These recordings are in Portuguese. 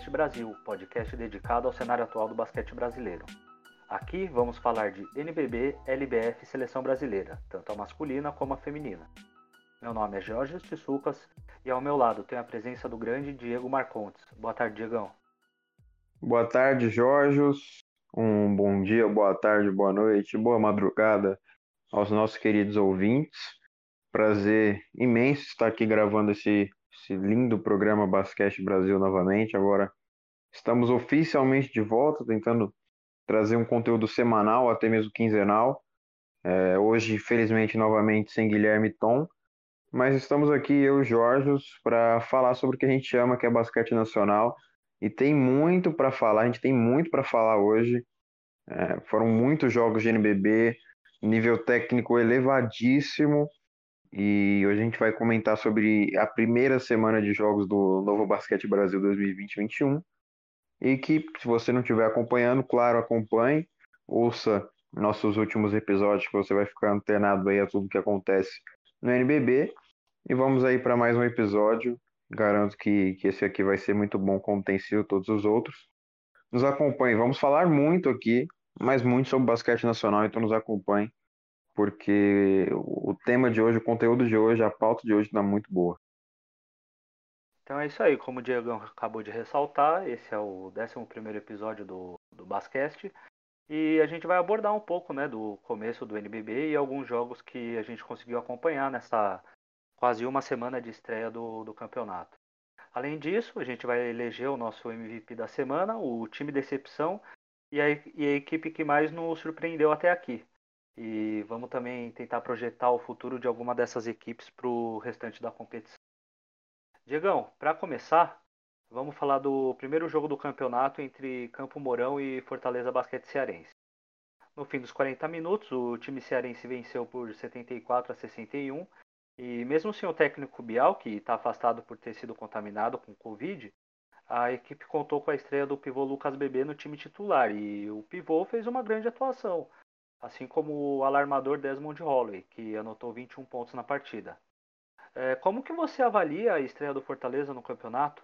Basquete Brasil, podcast dedicado ao cenário atual do basquete brasileiro. Aqui vamos falar de NBB, LBF e Seleção Brasileira, tanto a masculina como a feminina. Meu nome é Jorge Tissucas e ao meu lado tem a presença do grande Diego Marcontes. Boa tarde, Diegão. Boa tarde, Jorge. Um bom dia, boa tarde, boa noite, boa madrugada aos nossos queridos ouvintes. Prazer imenso estar aqui gravando esse, esse lindo programa Basquete Brasil novamente. Agora estamos oficialmente de volta, tentando trazer um conteúdo semanal, até mesmo quinzenal. É, hoje, infelizmente, novamente sem Guilherme Tom, mas estamos aqui, eu e Jorge, para falar sobre o que a gente ama, que é basquete nacional. E tem muito para falar, a gente tem muito para falar hoje. É, foram muitos jogos de NBB, nível técnico elevadíssimo. E hoje a gente vai comentar sobre a primeira semana de jogos do Novo Basquete Brasil 2020-21. E que, se você não estiver acompanhando, claro, acompanhe, ouça nossos últimos episódios, que você vai ficar antenado aí a tudo que acontece no NBB. E vamos aí para mais um episódio. Garanto que, que esse aqui vai ser muito bom, como tem sido todos os outros. Nos acompanhe. Vamos falar muito aqui, mas muito sobre basquete nacional, então nos acompanhe, porque o tema de hoje, o conteúdo de hoje, a pauta de hoje está muito boa. Então é isso aí, como o Diego acabou de ressaltar, esse é o 11 episódio do, do Basquete. E a gente vai abordar um pouco né, do começo do NBB e alguns jogos que a gente conseguiu acompanhar nessa quase uma semana de estreia do, do campeonato. Além disso, a gente vai eleger o nosso MVP da semana, o time decepção e a, e a equipe que mais nos surpreendeu até aqui. E vamos também tentar projetar o futuro de alguma dessas equipes para o restante da competição. Diegão, para começar, vamos falar do primeiro jogo do campeonato entre Campo Mourão e Fortaleza Basquete Cearense. No fim dos 40 minutos, o time cearense venceu por 74 a 61 e mesmo sem o técnico Bial, que está afastado por ter sido contaminado com Covid, a equipe contou com a estreia do pivô Lucas Bebê no time titular e o pivô fez uma grande atuação, assim como o alarmador Desmond Holloway, que anotou 21 pontos na partida. É, como que você avalia a estreia do Fortaleza no campeonato?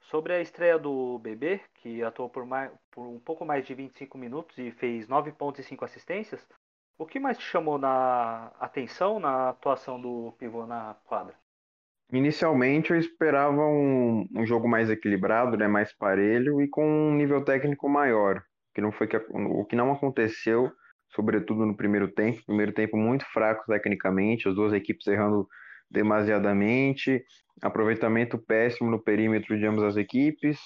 Sobre a estreia do Bebê, que atuou por, mais, por um pouco mais de 25 minutos e fez 9 pontos e 5 assistências, o que mais te chamou na atenção na atuação do pivô na quadra? Inicialmente eu esperava um, um jogo mais equilibrado, né, mais parelho e com um nível técnico maior, que não foi que, o que não aconteceu, sobretudo no primeiro tempo. Primeiro tempo muito fraco tecnicamente, as duas equipes errando demasiadamente, aproveitamento péssimo no perímetro de ambas as equipes.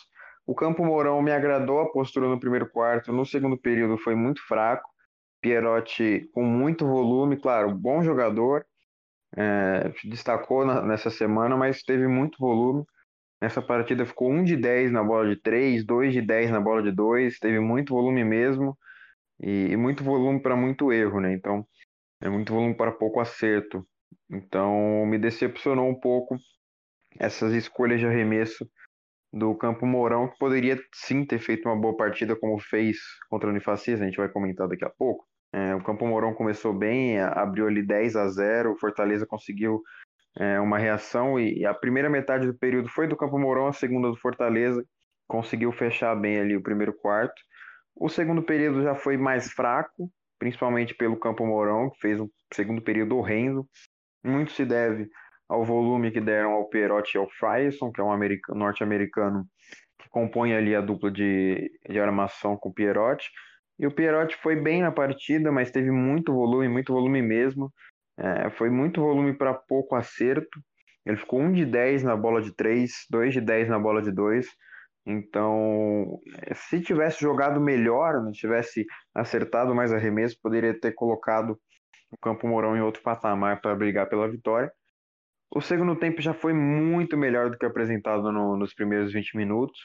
O Campo Mourão me agradou a postura no primeiro quarto, no segundo período foi muito fraco. Pierotti com muito volume, claro, bom jogador, é, destacou na, nessa semana, mas teve muito volume. Nessa partida ficou 1 de 10 na bola de 3, 2 de 10 na bola de 2, teve muito volume mesmo, e, e muito volume para muito erro, né? Então, é muito volume para pouco acerto. Então, me decepcionou um pouco essas escolhas de arremesso do Campo Mourão, que poderia sim ter feito uma boa partida, como fez contra o Unifacis, a gente vai comentar daqui a pouco. É, o Campo Mourão começou bem, abriu ali 10 a 0, o Fortaleza conseguiu é, uma reação e a primeira metade do período foi do Campo Mourão, a segunda do Fortaleza, conseguiu fechar bem ali o primeiro quarto. O segundo período já foi mais fraco, principalmente pelo Campo Mourão, que fez um segundo período horrendo. Muito se deve ao volume que deram ao Pierotti e ao Frierson, que é um norte-americano que compõe ali a dupla de, de armação com o Pierotti. E o Pierotti foi bem na partida, mas teve muito volume, muito volume mesmo. É, foi muito volume para pouco acerto. Ele ficou 1 de 10 na bola de 3, 2 de 10 na bola de 2. Então, se tivesse jogado melhor, né, tivesse acertado mais arremesso, poderia ter colocado o Campo Mourão em outro patamar para brigar pela vitória. O segundo tempo já foi muito melhor do que apresentado no, nos primeiros 20 minutos.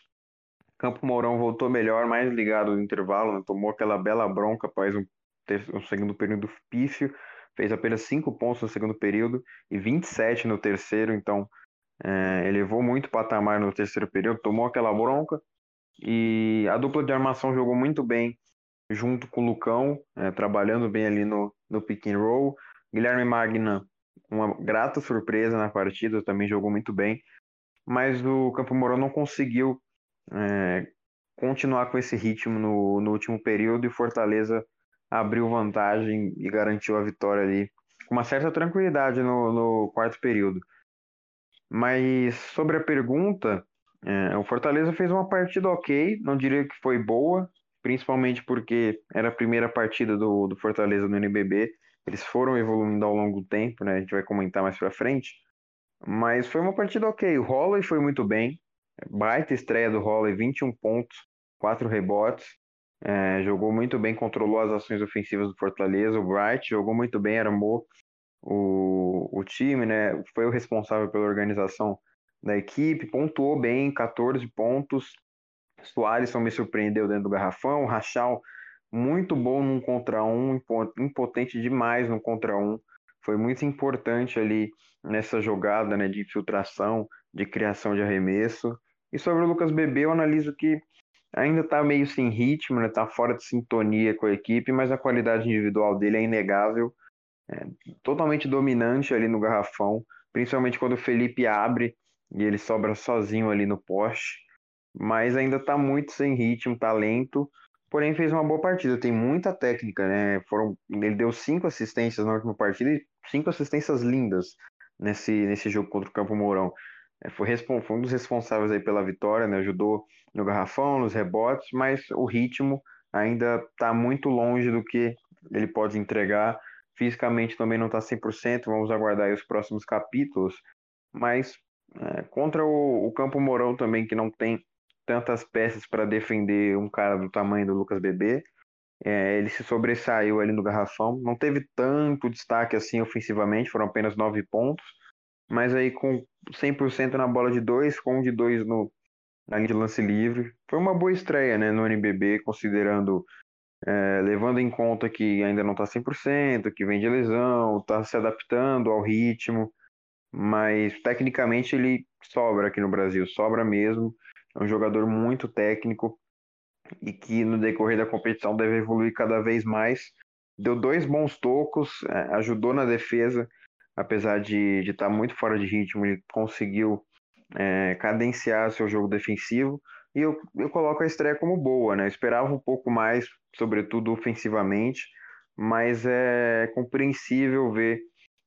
Campo Mourão voltou melhor, mais ligado no intervalo, né? tomou aquela bela bronca após um, um segundo período pífio, fez apenas 5 pontos no segundo período e 27 no terceiro, então é, elevou muito o patamar no terceiro período, tomou aquela bronca e a dupla de armação jogou muito bem junto com o Lucão, é, trabalhando bem ali no, no pick and roll. Guilherme Magna, uma grata surpresa na partida, também jogou muito bem. mas o Campo Mourão não conseguiu é, continuar com esse ritmo no, no último período e Fortaleza abriu vantagem e garantiu a vitória ali com uma certa tranquilidade no, no quarto período. Mas sobre a pergunta, é, o Fortaleza fez uma partida ok, não diria que foi boa, principalmente porque era a primeira partida do, do Fortaleza no NBB. Eles foram evoluindo ao longo do tempo, né? A gente vai comentar mais pra frente. Mas foi uma partida ok. O Holloway foi muito bem. Baita estreia do Holloway, 21 pontos, 4 rebotes. É, jogou muito bem, controlou as ações ofensivas do Fortaleza. O Bright jogou muito bem, armou o, o time, né? Foi o responsável pela organização da equipe, pontuou bem, 14 pontos. Soares me surpreendeu dentro do garrafão. Rachal, muito bom num contra um, impotente demais no contra um. Foi muito importante ali nessa jogada né, de infiltração, de criação de arremesso. E sobre o Lucas Bebê, eu analiso que ainda está meio sem ritmo, está né, fora de sintonia com a equipe, mas a qualidade individual dele é inegável, é, totalmente dominante ali no garrafão, principalmente quando o Felipe abre e ele sobra sozinho ali no poste, mas ainda está muito sem ritmo, talento, tá porém fez uma boa partida, tem muita técnica, né? Foram, ele deu cinco assistências na última partida e cinco assistências lindas nesse, nesse jogo contra o Campo Mourão. É, foi, foi, um dos responsáveis aí pela vitória, né? ajudou no garrafão, nos rebotes, mas o ritmo ainda está muito longe do que ele pode entregar. Fisicamente também não está 100%, vamos aguardar os próximos capítulos, mas é, contra o, o, Campo Mourão também, que não tem tantas peças para defender um cara do tamanho do Lucas Bebê, é, ele se sobressaiu ali no garrafão, não teve tanto destaque assim ofensivamente, foram apenas nove pontos, mas aí com 100% na bola de dois, com um de dois no, na linha de lance livre. Foi uma boa estreia né, no NBB, considerando, é, levando em conta que ainda não está 100%, que vem de lesão, está se adaptando ao ritmo, mas tecnicamente ele sobra aqui no Brasil, sobra mesmo. É um jogador muito técnico e que no decorrer da competição deve evoluir cada vez mais. Deu dois bons tocos, é, ajudou na defesa apesar de estar tá muito fora de ritmo, ele conseguiu é, cadenciar seu jogo defensivo. E eu, eu coloco a estreia como boa, né? Eu esperava um pouco mais, sobretudo ofensivamente, mas é compreensível ver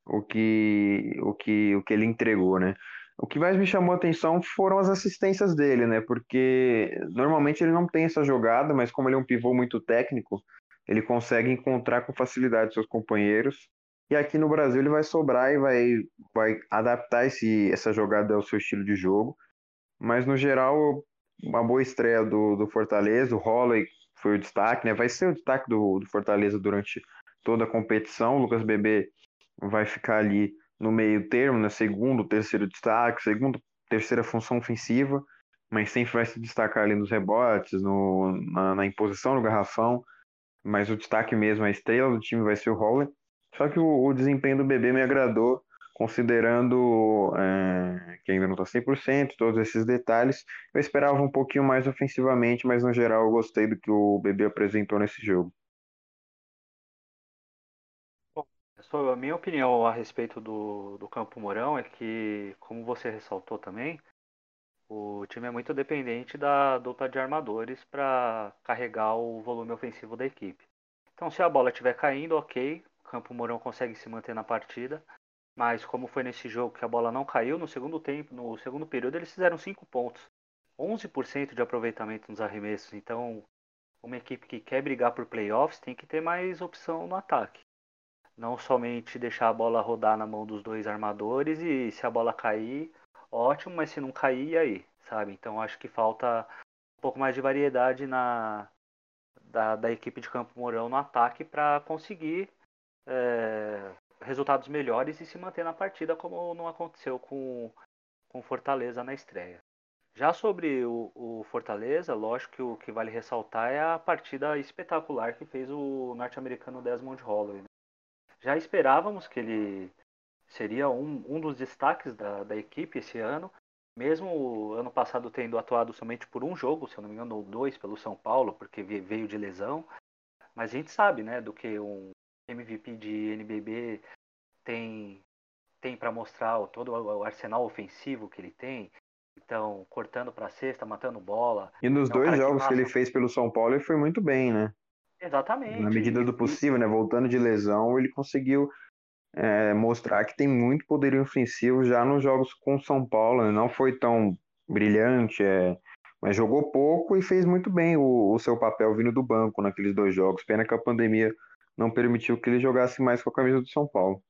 o que, o que, o que ele entregou, né? O que mais me chamou a atenção foram as assistências dele, né? Porque normalmente ele não tem essa jogada, mas como ele é um pivô muito técnico, ele consegue encontrar com facilidade seus companheiros e aqui no Brasil ele vai sobrar e vai, vai adaptar esse, essa jogada ao seu estilo de jogo. Mas no geral, uma boa estreia do, do Fortaleza. O Holloway foi o destaque, né? Vai ser o destaque do, do Fortaleza durante toda a competição. O Lucas Bebê vai ficar ali no meio termo, né? Segundo, terceiro destaque, segundo, terceira função ofensiva, mas sempre vai se destacar ali nos rebotes, no, na, na imposição no garrafão. Mas o destaque mesmo, a estrela do time vai ser o Holloway. Só que o, o desempenho do bebê me agradou, considerando é, que ainda não está 100%, todos esses detalhes. Eu esperava um pouquinho mais ofensivamente, mas no geral eu gostei do que o bebê apresentou nesse jogo. a minha opinião a respeito do, do Campo Mourão é que, como você ressaltou também, o time é muito dependente da dupla de armadores para carregar o volume ofensivo da equipe. Então, se a bola estiver caindo, ok, Campo Mourão consegue se manter na partida. Mas como foi nesse jogo que a bola não caiu, no segundo tempo, no segundo período eles fizeram 5 pontos. 11% de aproveitamento nos arremessos. Então, uma equipe que quer brigar por playoffs tem que ter mais opção no ataque. Não somente deixar a bola rodar na mão dos dois armadores e se a bola cair, ótimo, mas se não cair, aí, sabe? Então acho que falta um pouco mais de variedade na da, da equipe de Campo Mourão no ataque para conseguir é, resultados melhores e se manter na partida, como não aconteceu com, com Fortaleza na estreia. Já sobre o, o, Fortaleza, lógico que o que vale ressaltar é a partida espetacular que fez o norte-americano Desmond Holloway. Né? Já esperávamos que ele seria um, um dos destaques da, da equipe esse ano, mesmo ano passado tendo atuado somente por um jogo, se eu não me engano, ou dois pelo São Paulo, porque veio de lesão. Mas a gente sabe, né, do que um, MVP de NBB tem tem para mostrar todo o arsenal ofensivo que ele tem, capitão, cortando para a cesta, matando bola. E nos dois jogos que, que, ele fez pelo São Paulo, ele foi muito bem, né? Exatamente. Na medida do possível, né? Voltando de lesão, ele conseguiu é, mostrar que tem muito poder ofensivo já nos jogos com o São Paulo. Né? Não foi tão brilhante, é, mas jogou pouco e fez muito bem o, o, seu papel vindo do banco naqueles dois jogos. Pena que a pandemia não permitiu que ele jogasse mais com a camisa do São Paulo.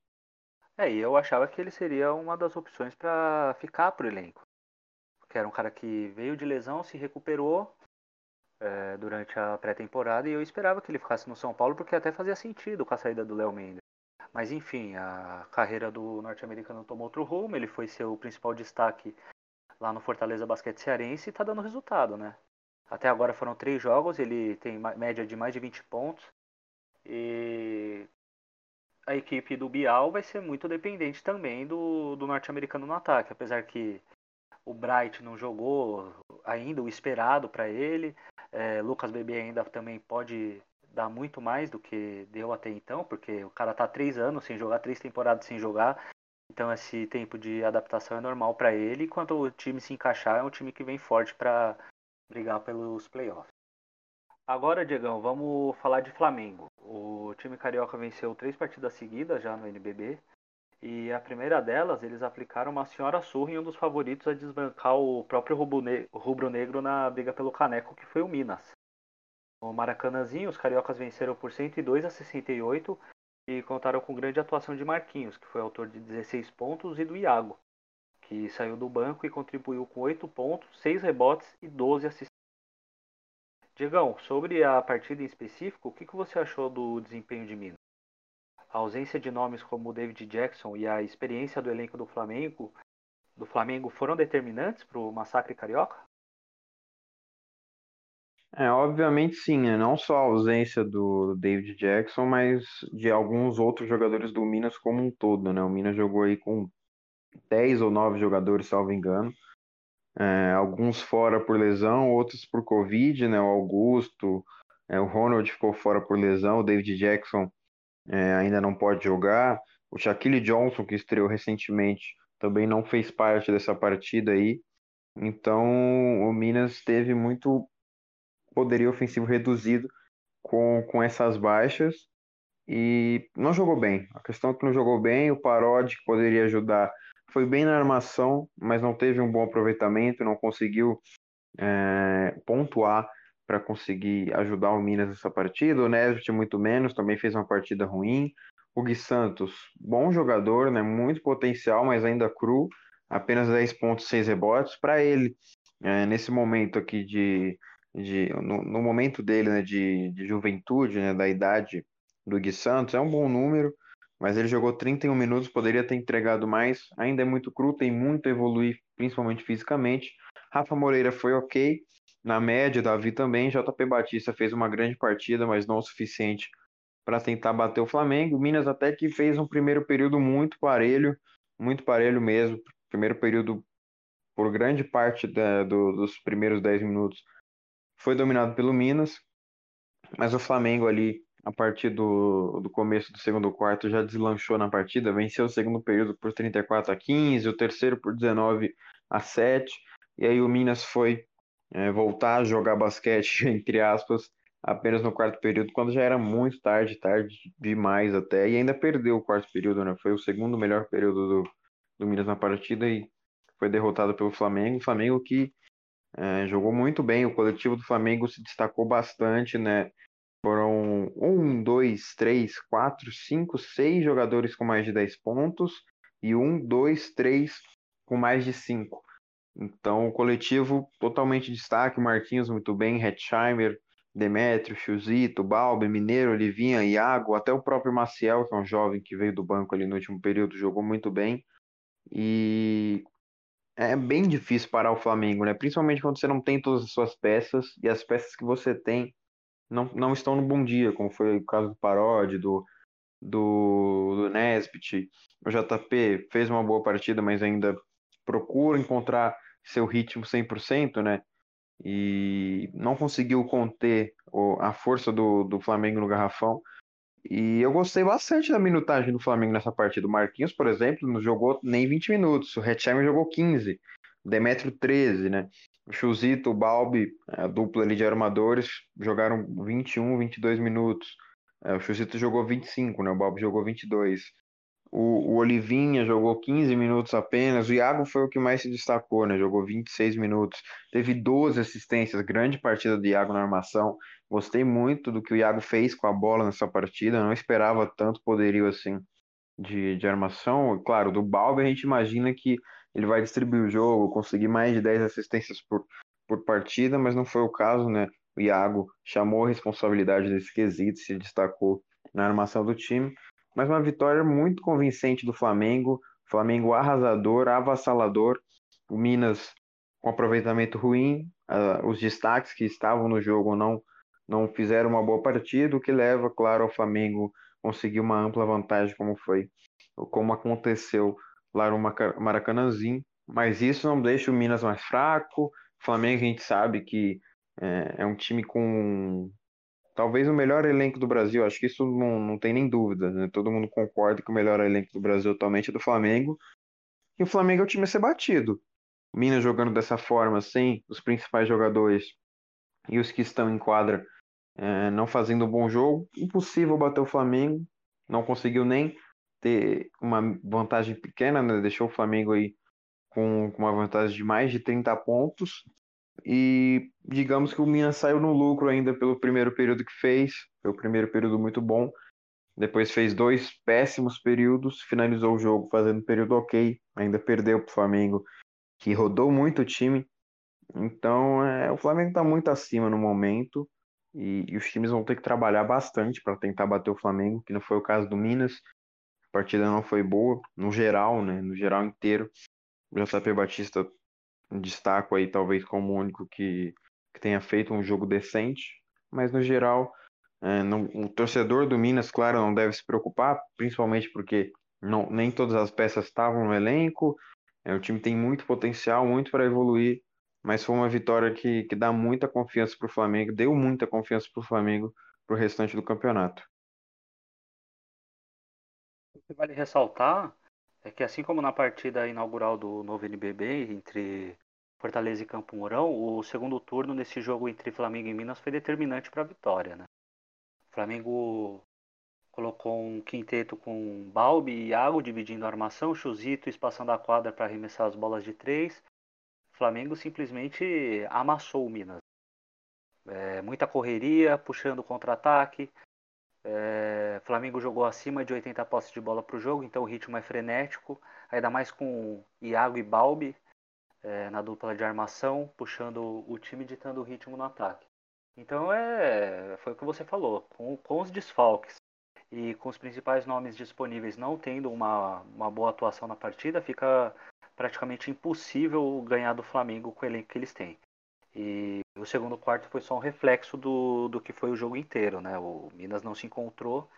É, e eu achava que ele seria uma das opções para ficar pro elenco. Porque era um cara que veio de lesão, se recuperou é, durante a pré-temporada e eu esperava que ele ficasse no São Paulo porque até fazia sentido com a saída do Léo Mendes. Mas enfim, a carreira do norte-americano tomou outro rumo, ele foi seu principal destaque lá no Fortaleza Basquete Cearense e está dando resultado, né? Até agora foram três jogos, ele tem média de mais de 20 pontos. E a equipe do Bial vai ser muito dependente também do, do norte-americano no ataque, apesar que o Bright não jogou ainda o esperado para ele. É, Lucas Bebê ainda também pode dar muito mais do que deu até então, porque o cara tá três anos sem jogar, três temporadas sem jogar. Então esse tempo de adaptação é normal para ele. E quando o time se encaixar, é um time que vem forte para brigar pelos playoffs. Agora, Diegão, vamos falar de Flamengo. O time carioca venceu três partidas seguidas já no NBB. E a primeira delas, eles aplicaram uma senhora surra em um dos favoritos a desbancar o próprio rubro-negro na briga pelo caneco, que foi o Minas. No Maracanãzinho, os cariocas venceram por 102 a 68 e contaram com grande atuação de Marquinhos, que foi autor de 16 pontos, e do Iago, que saiu do banco e contribuiu com 8 pontos, 6 rebotes e 12 assistências. Diegão, sobre a partida em específico, o que você achou do desempenho de Minas? A ausência de nomes como o David Jackson e a experiência do elenco do Flamengo, do Flamengo foram determinantes para o massacre carioca? É, obviamente sim, né? Não só a ausência do David Jackson, mas de alguns outros jogadores do Minas como um todo, né? O Minas jogou aí com 10 ou 9 jogadores, salvo engano. É, alguns fora por lesão, outros por Covid, né? O Augusto, é, o Ronald ficou fora por lesão, o David Jackson é, ainda não pode jogar. O Shaquille Johnson, que estreou recentemente, também não fez parte dessa partida aí. Então, o Minas teve muito poderio ofensivo reduzido com, com essas baixas e não jogou bem. A questão é que não jogou bem, o Parodi que poderia ajudar foi bem na armação, mas não teve um bom aproveitamento, não conseguiu é, pontuar para conseguir ajudar o Minas nessa partida. O Nesbitt muito menos, também fez uma partida ruim. O Gui Santos, bom jogador, né, muito potencial, mas ainda cru, apenas 10 pontos, 6 rebotes. Para ele, é, nesse momento aqui de de, no, no momento dele, né, de, de juventude, né, da idade do Gui Santos, é um bom número, mas ele jogou 31 minutos, poderia ter entregado mais, ainda é muito cru, tem muito a evoluir, principalmente fisicamente. Rafa Moreira foi ok, na média, Davi também, JP Batista fez uma grande partida, mas não o suficiente para tentar bater o Flamengo. Minas até que fez um primeiro período muito parelho, muito parelho mesmo. Primeiro período, por grande parte da, do, dos primeiros 10 minutos, foi dominado pelo Minas, mas o Flamengo ali, a partir do, do começo do segundo quarto, já deslanchou na partida, venceu o segundo período por 34 a 15, o terceiro por 19 a 7, e aí o Minas foi é, voltar a jogar basquete, entre aspas, apenas no quarto período, quando já era muito tarde, tarde demais até, e ainda perdeu o quarto período, né? Foi o segundo melhor período do, do Minas na partida e foi derrotado pelo Flamengo. O Flamengo que é, jogou muito bem, o coletivo do Flamengo se destacou bastante, né? Foram um, dois, três, quatro, cinco, seis jogadores com mais de 10 pontos e um, dois, três com mais de cinco. Então, o coletivo totalmente destaque, Marquinhos muito bem, Hetzheimer, Demetrio, Chuzito, Balbi, Mineiro, Olivinha, Iago, até o próprio Maciel, que é um jovem que veio do banco ali no último período, jogou muito bem. E é bem difícil parar o Flamengo, né? Principalmente quando você não tem todas as suas peças e as peças que você tem não, não estão no bom dia, como foi o caso do Parodi, do, do, do Nesbitt. O JP fez uma boa partida, mas ainda procura encontrar seu ritmo 100%, né? E não conseguiu conter a força do, do Flamengo no garrafão. E eu gostei bastante da minutagem do Flamengo nessa partida. O Marquinhos, por exemplo, não jogou nem 20 minutos. O Hetzheimer jogou 15. Demetrio 13, né? O Chuzito, o Balbi, a dupla ali de armadores, jogaram 21, 22 minutos. É, o Chuzito jogou 25, né? O Balbi jogou 22. O, o Olivinha jogou 15 minutos apenas. O Iago foi o que mais se destacou, né? Jogou 26 minutos. Teve 12 assistências, grande partida do Iago na armação. Gostei muito do que o Iago fez com a bola nessa partida. Não esperava tanto poderio assim de, de armação. Claro, do Balbi a gente imagina que ele vai distribuir o jogo, conseguir mais de 10 assistências por, por partida, mas não foi o caso, né? O Iago chamou a responsabilidade desse quesito, se destacou na armação do time. Mas uma vitória muito convincente do Flamengo. Flamengo arrasador, avassalador. O Minas com aproveitamento ruim. Uh, os destaques que estavam no jogo não, não fizeram uma boa partida, o que leva, claro, ao Flamengo conseguir uma ampla vantagem, como foi, como aconteceu lá no Maracanãzinho. Mas isso não deixa o Minas mais fraco. O Flamengo a gente sabe que é, é um time com talvez o melhor elenco do Brasil. Acho que isso não, não tem nem dúvida. Né? Todo mundo concorda que o melhor elenco do Brasil atualmente é do Flamengo. E o Flamengo é o time a ser batido. O Minas jogando dessa forma, sem os principais jogadores e os que estão em quadra é, não fazendo um bom jogo, impossível bater o Flamengo. Não conseguiu nem ter uma vantagem pequena, né? deixou o Flamengo aí com, com uma vantagem de mais de 30 pontos. E digamos que o Minas saiu no lucro ainda pelo primeiro período que fez. Foi o primeiro período muito bom. Depois fez dois péssimos períodos, finalizou o jogo fazendo período ok, ainda perdeu para o Flamengo, que rodou muito o time. Então, é, o Flamengo está muito acima no momento e, e, os times vão ter que trabalhar bastante para tentar bater o Flamengo, que não foi o caso do Minas. A partida não foi boa, no geral, né? No geral inteiro. O JP Batista destaco aí talvez como o único que, que tenha feito um jogo decente, mas no geral é, o torcedor do Minas, claro, não deve se preocupar, principalmente porque não, nem todas as peças estavam no elenco, é, o time tem muito potencial, muito para evoluir, mas foi uma vitória que, que dá muita confiança para o Flamengo, deu muita confiança para o Flamengo para o restante do campeonato. O que vale ressaltar é que assim como na partida inaugural do novo NBB entre Fortaleza e Campo Mourão, o segundo turno nesse jogo entre Flamengo e Minas foi determinante para a vitória, né? O Flamengo colocou um quinteto com Balbi e Iago dividindo a armação, Chuzito espaçando a quadra para arremessar as bolas de três. O Flamengo simplesmente amassou o Minas. É, muita correria, puxando contra-ataque, é, Flamengo jogou acima de 80 posses de bola para o jogo, então o ritmo é frenético, ainda mais com Iago e Balbi é, na dupla de armação, puxando o time, ditando o ritmo no ataque. Então é, foi o que você falou, com, com os desfalques e com os principais nomes disponíveis não tendo uma, uma boa atuação na partida, fica praticamente impossível ganhar do Flamengo com o elenco que eles têm. E o segundo quarto foi só um reflexo do, do que foi o jogo inteiro, né? O Minas não se encontrou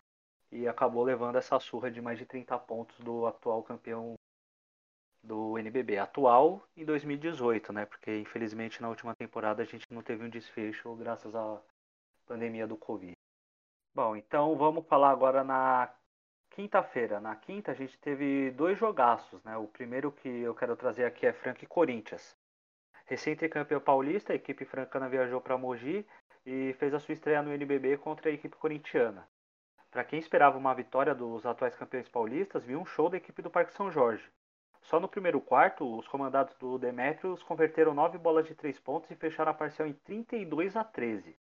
e acabou levando essa surra de mais de 30 pontos do atual campeão do NBB. Atual em 2018, né? Porque infelizmente na última temporada a gente não teve um desfecho graças à pandemia do Covid. Bom, então vamos falar agora na quinta-feira. Na quinta a gente teve dois jogaços, né? O primeiro que eu quero trazer aqui é Franca e Corinthians. Recente campeão paulista, a equipe francana viajou para Mogi e fez a sua estreia no NBB contra a equipe corintiana. Para quem esperava uma vitória dos atuais campeões paulistas, viu um show da equipe do Parque São Jorge. Só no primeiro quarto, os comandados do Demetrios converteram nove bolas de três pontos e fecharam a parcial em 32 a 13.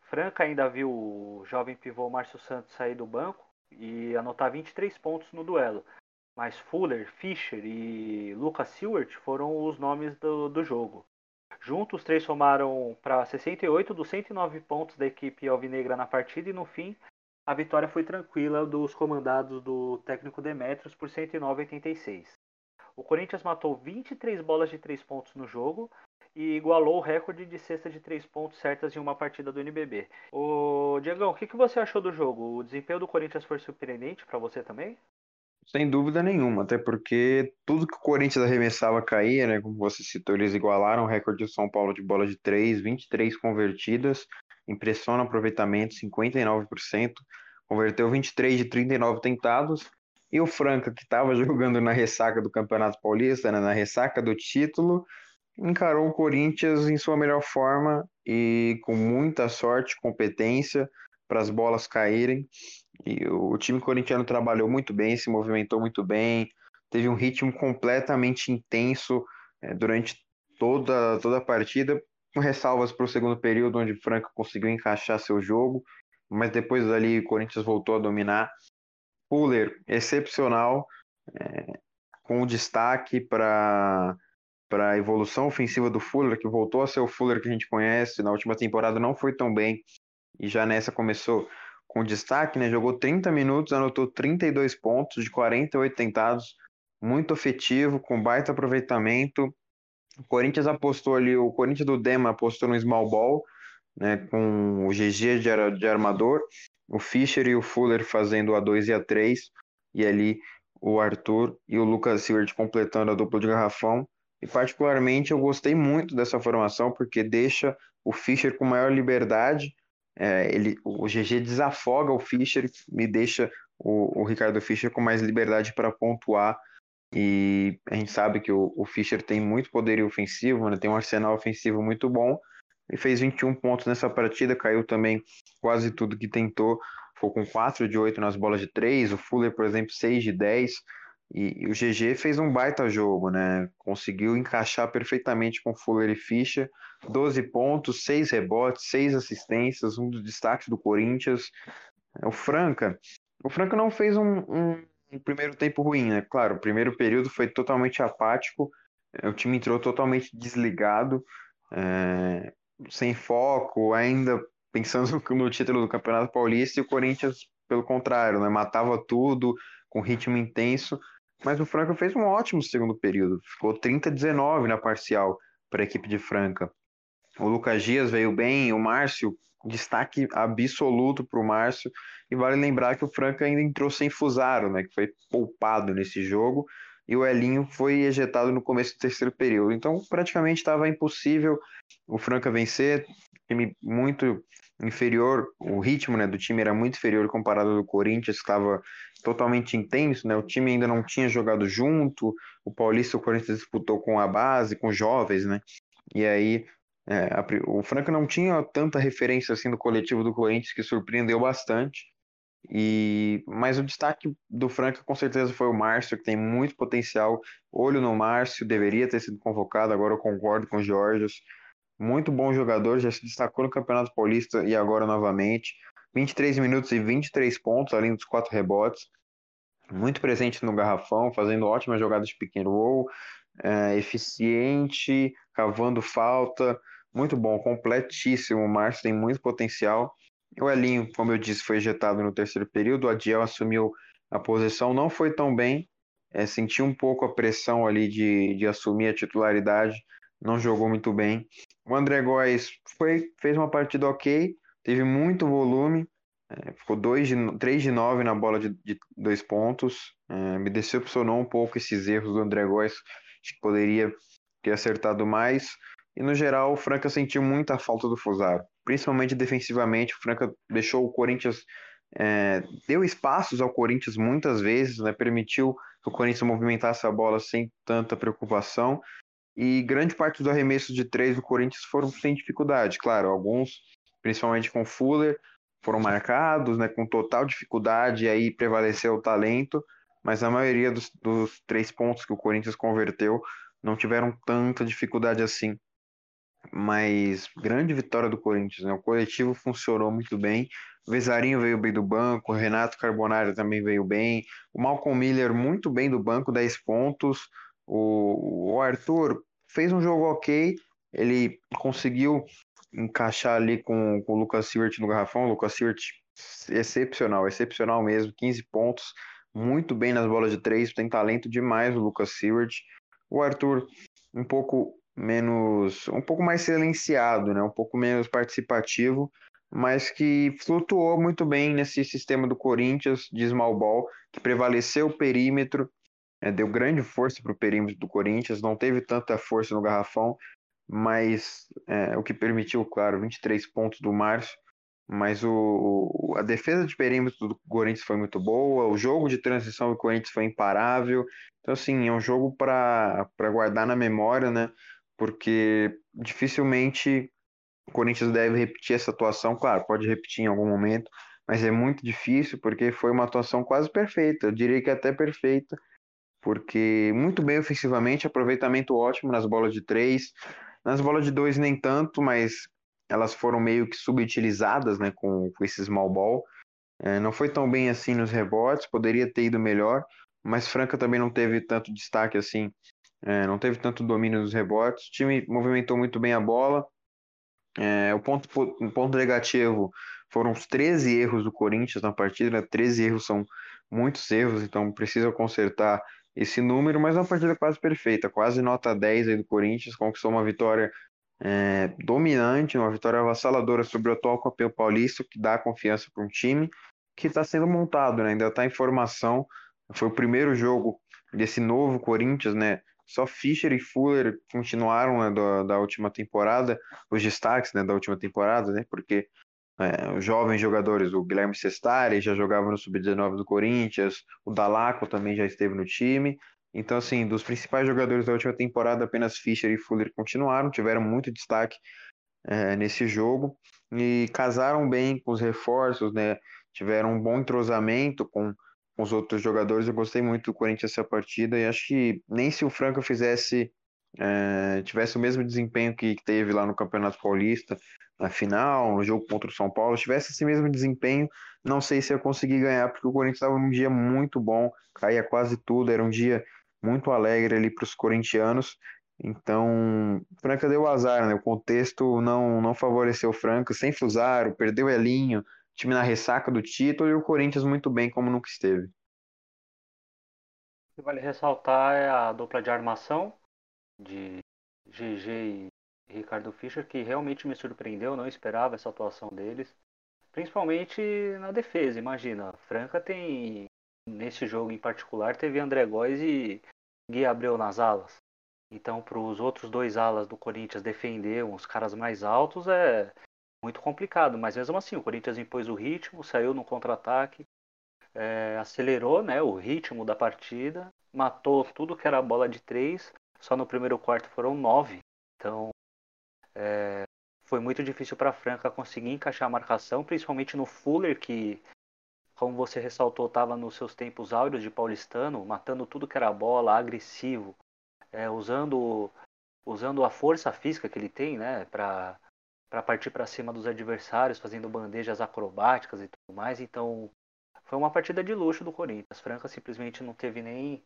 Franca ainda viu o jovem pivô Márcio Santos sair do banco e anotar 23 pontos no duelo, mas Fuller, Fischer e Lucas Seward foram os nomes do, do jogo. Juntos, os três somaram para 68 dos 109 pontos da equipe alvinegra na partida e no fim a vitória foi tranquila dos comandados do técnico Demetrios por 109 a 86. O Corinthians matou 23 bolas de 3 pontos no jogo e igualou o recorde de cesta de 3 pontos certas em uma partida do NBB. O Diegão, o que, que você achou do jogo? O desempenho do Corinthians foi surpreendente para você também? Sem dúvida nenhuma, até porque tudo que o Corinthians arremessava caía, né? Como você citou, eles igualaram o recorde do São Paulo de bola de 3, 23 convertidas, impressiona aproveitamento, 59%, converteu 23 de 39 tentados E o Franca, que estava jogando na ressaca do Campeonato Paulista, né, na ressaca do título, encarou o Corinthians em sua melhor forma e com muita sorte, competência para as bolas caírem. E o time corintiano trabalhou muito bem, se movimentou muito bem, teve um ritmo completamente intenso é, durante toda, toda a partida, com ressalvas para o segundo período, onde o Franca conseguiu encaixar seu jogo, mas depois dali o Corinthians voltou a dominar. Fuller, excepcional, é, com destaque para para a evolução ofensiva do Fuller, que voltou a ser o Fuller que a gente conhece. Na última temporada não foi tão bem e já nessa começou com destaque, né? Jogou 30 minutos, anotou 32 pontos de 48 tentados, muito afetivo, com baita aproveitamento. O Corinthians apostou ali, o Corinthians do Dema apostou no small ball, né, com o GG de, de armador, o Fischer e o Fuller fazendo a 2 e a 3, e ali o Arthur e o Lucas Silvert completando a dupla de garrafão. E particularmente eu gostei muito dessa formação porque deixa o Fischer com maior liberdade. É, ele, o GG desafoga o Fischer, me deixa o, o Ricardo Fischer com mais liberdade para pontuar. E a gente sabe que o, o Fischer tem muito poder ofensivo, né? tem um arsenal ofensivo muito bom. Ele fez 21 pontos nessa partida, caiu também quase tudo que tentou. Ficou com 4 de 8 nas bolas de 3. O Fuller, por exemplo, 6 de 10. E, e, o GG fez um baita jogo, né? Conseguiu encaixar perfeitamente com Fuller e Fischer. 12 pontos, 6 rebotes, 6 assistências, um dos destaques do Corinthians. O Franca. O Franca não fez um, um, um primeiro tempo ruim, né? Claro, o primeiro período foi totalmente apático. O time entrou totalmente desligado, é, sem foco, ainda pensando no título do Campeonato Paulista, e o Corinthians, pelo contrário, né? matava tudo, com ritmo intenso mas o Franca fez um ótimo segundo período. Ficou 30-19 na parcial para a equipe de Franca. O Lucas Dias veio bem, o Márcio, destaque absoluto para o Márcio. E vale lembrar que o Franca ainda entrou sem Fusaro, né, que foi poupado nesse jogo. E o Elinho foi ejetado no começo do terceiro período. Então, praticamente estava impossível o Franca vencer. Time muito inferior, o ritmo né, do time era muito inferior comparado ao do Corinthians, que estava totalmente intenso, né? O time ainda não tinha jogado junto, o Paulista o Corinthians disputou com a base, com jovens, né? E aí é, a, o Franca não tinha tanta referência assim do coletivo do Corinthians que surpreendeu bastante. E mas o destaque do Franca com certeza foi o Márcio, que tem muito potencial. Olho no Márcio, deveria ter sido convocado, agora eu concordo com o Jorge. Muito bom jogador, já se destacou no Campeonato Paulista e agora novamente. 23 minutos e 23 pontos, além dos quatro rebotes. Muito presente no garrafão, fazendo ótimas jogadas de pequeno roll, é, eficiente, cavando falta. Muito bom, completíssimo. O Márcio tem muito potencial. O Elinho, como eu disse, foi ejetado no terceiro período. O Adiel assumiu a posição, não foi tão bem. É, sentiu um pouco a pressão ali de, de assumir a titularidade. Não jogou muito bem. O André Góes foi, fez uma partida ok, teve muito volume, é, ficou dois de, 3 de 9 na bola de, de dois pontos. É, me decepcionou um pouco esses erros do André Góes, acho que poderia ter acertado mais. E no geral, o Franca sentiu muita falta do Fusaro, principalmente defensivamente. O Franca deixou o Corinthians, é, deu espaços ao Corinthians muitas vezes, né, permitiu que o Corinthians movimentasse a bola sem tanta preocupação. E grande parte dos arremessos de três do Corinthians foram sem dificuldade. Claro, alguns principalmente com Fuller, foram marcados, né, com total dificuldade, e aí prevaleceu o talento, mas a maioria dos, dos três pontos que o Corinthians converteu não tiveram tanta dificuldade assim. Mas grande vitória do Corinthians, né? O coletivo funcionou muito bem. O Vezarinho veio bem do banco, o Renato Carbonari também veio bem, o Malcolm Miller muito bem do banco, 10 pontos. O, o Arthur fez um jogo ok, ele conseguiu encaixar ali com, com o Lucas Siewert no garrafão. O Lucas Siewert, excepcional, excepcional mesmo. 15 pontos, muito bem nas bolas de três. Tem talento demais o Lucas Siewert. O Arthur, um pouco menos, um pouco mais silenciado, né? um pouco menos participativo, mas que flutuou muito bem nesse sistema do Corinthians de small ball, que prevaleceu o perímetro, é, deu grande força para o perímetro do Corinthians, não teve tanta força no garrafão, mas é, o que permitiu, claro, 23 pontos do Márcio. mas o, a defesa de perímetro do Corinthians foi muito boa, o jogo de transição do Corinthians foi imparável. Então, assim, é um jogo para guardar na memória, né? Porque dificilmente o Corinthians deve repetir essa atuação. Claro, pode repetir em algum momento, mas é muito difícil porque foi uma atuação quase perfeita. Eu diria que até perfeita, porque muito bem ofensivamente, aproveitamento ótimo nas bolas de três. Nas bolas de dois, nem tanto, mas elas foram meio que subutilizadas né, com, com esse small ball. É, não foi tão bem assim nos rebotes, poderia ter ido melhor, mas Franca também não teve tanto destaque assim, é, não teve tanto domínio nos rebotes. O time movimentou muito bem a bola. É, o ponto, o ponto negativo foram os 13 erros do Corinthians na partida, né? 13 erros são muitos erros, então precisa consertar esse número, mas é uma partida quase perfeita, quase nota 10 aí do Corinthians, conquistou uma vitória é, dominante, uma vitória avassaladora sobre o atual campeão paulista, que dá confiança para um time que está sendo montado, né? ainda está em formação. Foi o primeiro jogo desse novo Corinthians, né? Só Fischer e Fuller continuaram né, da, da última temporada, os destaques né, da última temporada, né? Porque é, os jovens jogadores, o Guilherme Sestari já jogava no Sub-19 do Corinthians, o Dalaco também já esteve no time, então, assim, dos principais jogadores da última temporada, apenas Fischer e Fuller continuaram, tiveram muito destaque é, nesse jogo e casaram bem com os reforços, né? Tiveram um bom entrosamento com, com os outros jogadores. Eu gostei muito do Corinthians essa partida e acho que nem se o Franco fizesse é, tivesse o mesmo desempenho que teve lá no Campeonato Paulista, na final, no jogo contra o São Paulo, tivesse esse mesmo desempenho, não sei se ia conseguir ganhar, porque o Corinthians estava num dia muito bom, caía quase tudo, era um dia muito alegre ali para os corintianos. Então, Franca deu azar, né? O contexto não, não favoreceu o Franca, sem Fusaro, perdeu Elinho, time na ressaca do título e o Corinthians muito bem como nunca esteve. O que vale ressaltar é a dupla de armação de GG e Ricardo Fischer, que realmente me surpreendeu, não esperava essa atuação deles. Principalmente na defesa, imagina. Franca tem, nesse jogo em particular, teve André Góes e Gui Abreu nas alas. Então, para os outros dois alas do Corinthians defender uns caras mais altos é muito complicado. Mas mesmo assim, o Corinthians impôs o ritmo, saiu no contra-ataque, é, acelerou né, o ritmo da partida, matou tudo que era bola de três. Só no primeiro quarto foram nove. Então, é, foi muito difícil para a Franca conseguir encaixar a marcação, principalmente no Fuller, que como você ressaltou, estava nos seus tempos áureos de paulistano, matando tudo que era bola, agressivo, é, usando, usando a força física que ele tem né, para partir para cima dos adversários, fazendo bandejas acrobáticas e tudo mais. Então, foi uma partida de luxo do Corinthians. Franca simplesmente não teve nem.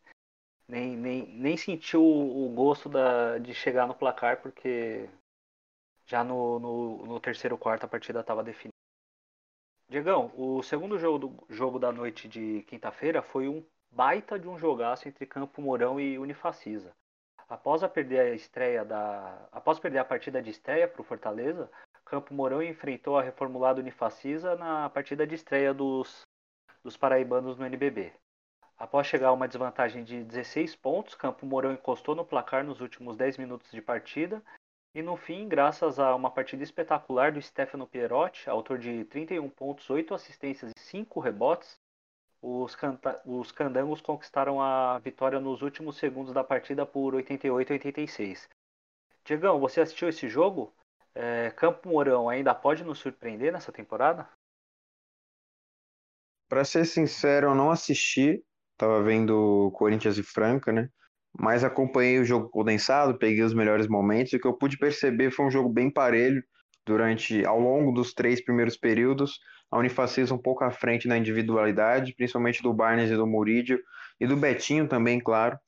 Nem, nem, nem sentiu o gosto da, de chegar no placar, porque já no, no, no terceiro quarto a partida estava definida. Diegão, o segundo jogo, jogo da noite de quinta-feira foi um baita de um jogaço entre Campo Mourão e Unifacisa. Após a perder a estreia da, após perder a partida de estreia para o Fortaleza, Campo Mourão enfrentou a reformulada Unifacisa na partida de estreia dos, dos paraibanos no NBB. Após chegar a uma desvantagem de 16 pontos, Campo Mourão encostou no placar nos últimos 10 minutos de partida e no fim, graças a uma partida espetacular do Stefano Pierotti, autor de 31 pontos, 8 assistências e 5 rebotes, os, os candangos conquistaram a vitória nos últimos segundos da partida por 88 a 86. Diegão, você assistiu esse jogo? É, Campo Mourão ainda pode nos surpreender nessa temporada? Para ser sincero, eu não assisti. Tava vendo Corinthians e Franca, né? mas acompanhei o jogo condensado, peguei os melhores momentos, e o que eu pude perceber foi um jogo bem parelho durante ao longo dos três primeiros períodos. A Unifacisa um pouco à frente na individualidade, principalmente do Barnes e do Murídio, e do Betinho também, claro.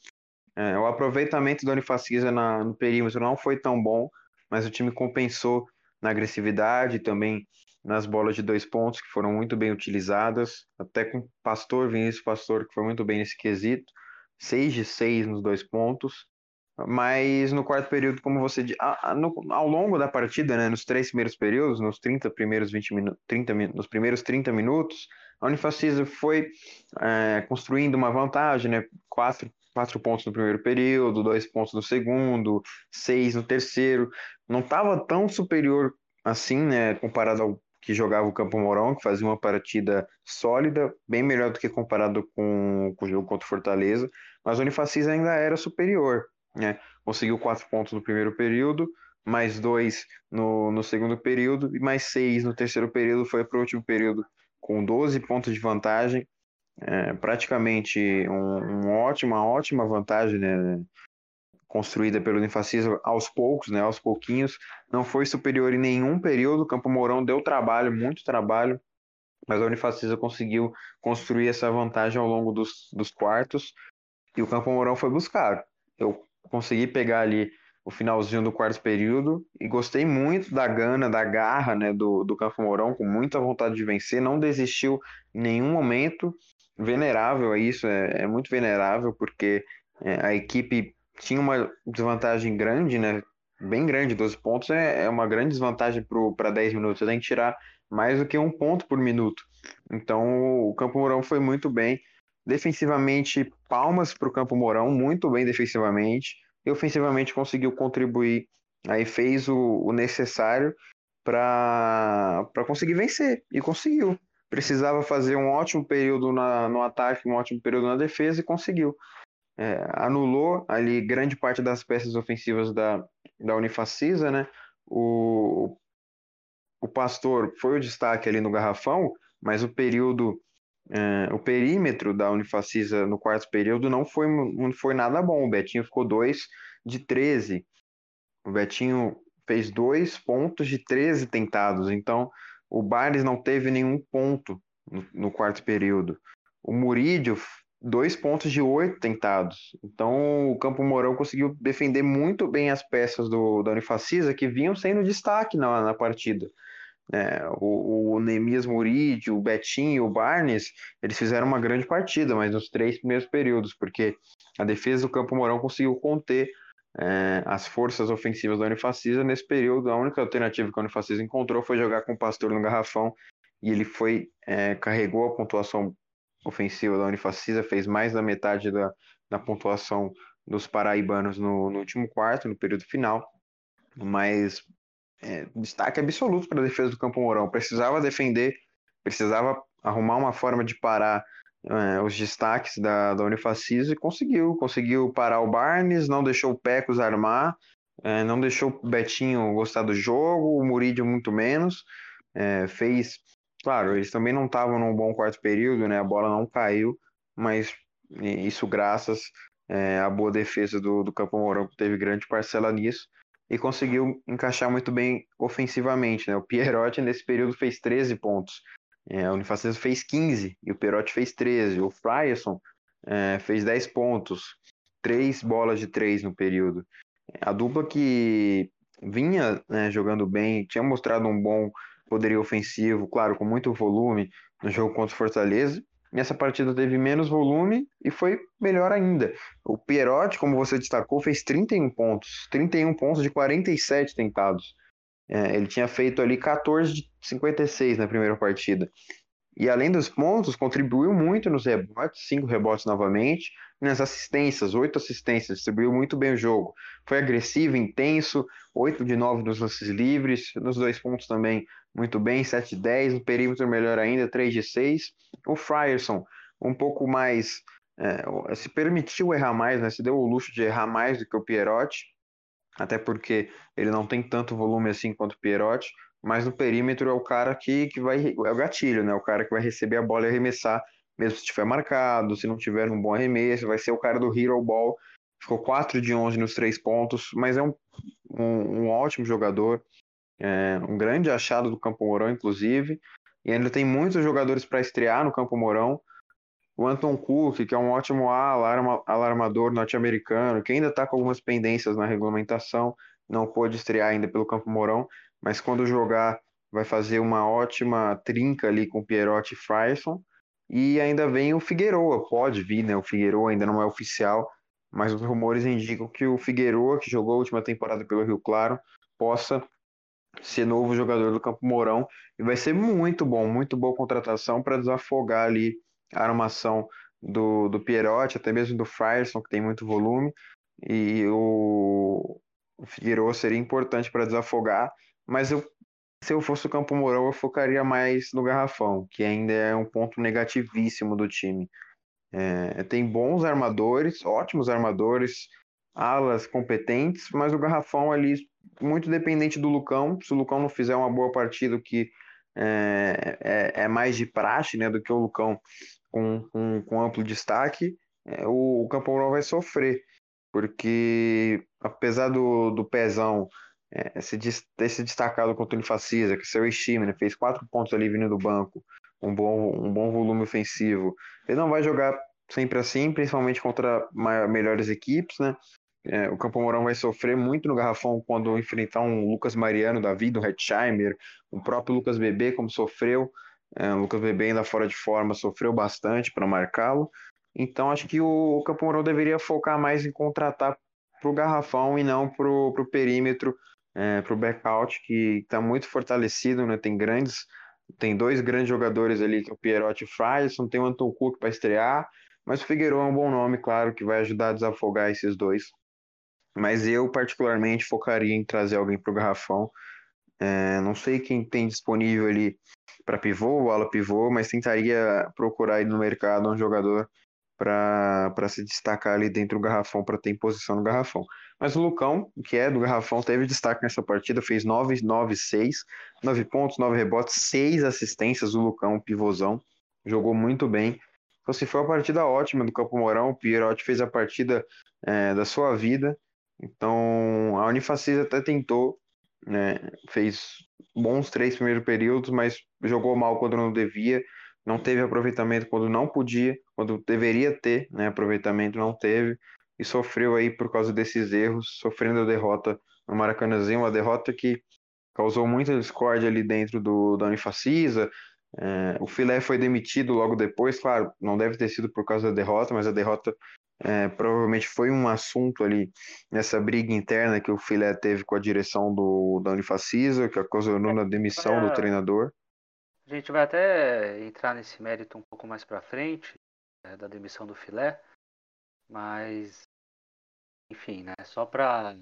É, o aproveitamento da Unifacisa na, no perímetro não foi tão bom, mas o time compensou na agressividade também nas bolas de dois pontos, que foram muito bem utilizadas, até com Pastor, Vinícius Pastor, que foi muito bem nesse quesito. 6 de 6 nos dois pontos. Mas no quarto período, como você ao longo da partida, né, nos três primeiros períodos, nos 30 primeiros 20 minutos, 30, nos primeiros 30 minutos, a Unifacisa foi é, construindo uma vantagem, né? Quatro, quatro pontos no primeiro período, dois pontos no segundo, seis no terceiro. Não estava tão superior assim, né, comparado ao que jogava o Campo Mourão, que fazia uma partida sólida, bem melhor do que comparado com, com o jogo contra o Fortaleza, mas o Unifacisa ainda era superior, né? Conseguiu quatro pontos no primeiro período, mais dois no, no segundo período e mais seis no terceiro período. Foi para o último período com 12 pontos de vantagem, é, praticamente um, ótimo, uma ótima vantagem, né? construída pelo Unifacisa aos poucos, né, aos pouquinhos, não foi superior em nenhum período, Campo Mourão deu trabalho, muito trabalho, mas a Unifacisa conseguiu construir essa vantagem ao longo dos, dos quartos, e o Campo Mourão foi buscar. Eu consegui pegar ali o finalzinho do quarto período e gostei muito da gana, da garra né, do, do Campo Mourão, com muita vontade de vencer, não desistiu em nenhum momento, venerável é isso, é, é muito venerável, porque é, a equipe tinha uma desvantagem grande, né? Bem grande, 12 pontos é, é uma grande desvantagem para 10 minutos. Você tem que tirar mais do que um ponto por minuto. Então o Campo Mourão foi muito bem. Defensivamente, palmas para o Campo Mourão, muito bem defensivamente. E ofensivamente conseguiu contribuir. Aí fez o, o necessário para conseguir vencer. E conseguiu. Precisava fazer um ótimo período na, no ataque, um ótimo período na defesa e conseguiu é, anulou ali grande parte das peças ofensivas da, da Unifacisa, né? O, o Pastor foi o destaque ali no garrafão, mas o período, é, o perímetro da Unifacisa no quarto período não foi, não foi nada bom. O Betinho ficou 2 de 13. O Betinho fez dois pontos de 13 tentados, então o Bares não teve nenhum ponto no, no quarto período. O Murídio dois pontos de oito tentados. Então o Campo Mourão conseguiu defender muito bem as peças do, da Unifacisa que vinham sendo destaque na, na partida. É, o, o Nemias Muridi, o Betinho, o Barnes, eles fizeram uma grande partida, mas nos três primeiros períodos, porque a defesa do Campo Mourão conseguiu conter é, as forças ofensivas da Unifacisa nesse período. A única alternativa que a Unifacisa encontrou foi jogar com o Pastor no garrafão e ele foi é, carregou a pontuação ofensiva da Unifacisa fez mais da metade da, da pontuação dos paraibanos no, no último quarto, no período final, mas é, destaque absoluto para a defesa do Campo Mourão. Precisava defender, precisava arrumar uma forma de parar é, os destaques da, da Unifacisa e conseguiu. Conseguiu parar o Barnes, não deixou o Pecos armar, é, não deixou o Betinho gostar do jogo, o Murídio muito menos. É, fez Claro, eles também não estavam num bom quarto período, né? A bola não caiu, mas isso graças é, à boa defesa do, do Campo Mourão, que teve grande parcela nisso e conseguiu encaixar muito bem ofensivamente, né? O Pierotti nesse período fez 13 pontos, é, a Unifacisa fez 15 e o Pierotti fez 13. O Fryerson é, fez 10 pontos, três bolas de três no período. A dupla que vinha né, jogando bem, tinha mostrado um bom poderio ofensivo, claro, com muito volume no jogo contra o Fortaleza. Nessa partida teve menos volume e foi melhor ainda. O Pierotti, como você destacou, fez 31 pontos, 31 pontos de 47 tentados. É, ele tinha feito ali 14 de 56 na primeira partida. E além dos pontos, contribuiu muito nos rebotes, cinco rebotes novamente, nas assistências, oito assistências, distribuiu muito bem o jogo. Foi agressivo, intenso, 8 de 9 nos lances livres, nos dois pontos também muito bem, 7 de 10, no perímetro melhor ainda, 3 de 6. O Frierson, um pouco mais, é, se permitiu errar mais, né? se deu o luxo de errar mais do que o Pierotti, até porque ele não tem tanto volume assim quanto o Pierotti, mas no perímetro é o cara que, que vai, é o gatilho, né? o cara que vai receber a bola e arremessar mesmo se tiver marcado, se não tiver um bom arremesso, vai ser o cara do Hero Ball. Ficou 4 de 11 nos três pontos, mas é um, um, um ótimo jogador, é um grande achado do Campo Mourão, inclusive, e ainda tem muitos jogadores para estrear no Campo Mourão. O Anton Cook, que é um ótimo alarma, alarmador norte-americano, que ainda está com algumas pendências na regulamentação, não pôde estrear ainda pelo Campo Mourão, mas quando jogar vai fazer uma ótima trinca ali com Pierotti e Fryson. E ainda vem o Figueroa, pode vir, né? O Figueroa ainda não é oficial, mas os rumores indicam que o Figueroa, que jogou a última temporada pelo Rio Claro, possa ser novo jogador do Campo Mourão. E vai ser muito bom, muito boa contratação para desafogar ali a armação do, do Pierotti, até mesmo do Frierson, que tem muito volume. E o, o Figueroa seria importante para desafogar, mas eu se eu fosse o Campo Mourão, eu focaria mais no Garrafão, que ainda é um ponto negativíssimo do time. É, tem bons armadores, ótimos armadores, alas competentes, mas o Garrafão ali muito dependente do Lucão. Se o Lucão não fizer uma boa partida, que é, é, é mais de praxe né, do que o Lucão com, com, com amplo destaque, é, o, o Campo Mourão vai sofrer, porque apesar do, do pezão é, se, ter se destacado contra o Unifacisa, que seu time né, fez quatro pontos ali vindo do banco, um bom, um bom volume ofensivo, ele não vai jogar sempre assim, principalmente contra maior, melhores equipes, né? É, o Campo Mourão vai sofrer muito no garrafão quando enfrentar um Lucas Mariano da vida, um Hetzheimer, o próprio Lucas Bebê, como sofreu. É, o Lucas Bebê ainda fora de forma, sofreu bastante para marcá-lo. Então acho que o, o Campo deveria focar mais em contratar para o garrafão e não para o perímetro, é, para o backout, que está muito fortalecido, né? tem grandes, tem dois grandes jogadores ali, que é o Pierotti e o Fryson, tem o Anton Cook para estrear, mas o Figueiredo é um bom nome, claro, que vai ajudar a desafogar esses dois. Mas eu, particularmente, focaria em trazer alguém para o garrafão. É, não sei quem tem disponível ali para pivô, ala pivô, mas tentaria procurar aí no mercado um jogador para se destacar ali dentro do garrafão, para ter posição no garrafão. Mas o Lucão, que é do garrafão, teve destaque nessa partida, fez 9, 9, 6, 9 pontos, 9 rebotes, 6 assistências. O Lucão, pivôzão, jogou muito bem. Então, se foi uma partida ótima do Campo Mourão, o Pierotti fez a partida é, da sua vida. Então, a Unifacisa até tentou, né, fez bons três primeiros períodos, mas jogou mal quando não devia, não teve aproveitamento quando não podia, quando deveria ter né, aproveitamento, não teve, e sofreu aí por causa desses erros, sofrendo a derrota no Maracanãzinho, uma derrota que causou muita discórdia ali dentro do, da Unifacisa, é, o Filé foi demitido logo depois, claro, não deve ter sido por causa da derrota, mas a derrota é, provavelmente foi um assunto ali nessa briga interna que o Filé teve com a direção do, da Unifacisa, que ocasionou na demissão do treinador. A gente vai até entrar nesse mérito um pouco mais para frente, é, da demissão do Filé, mas enfim, né, só para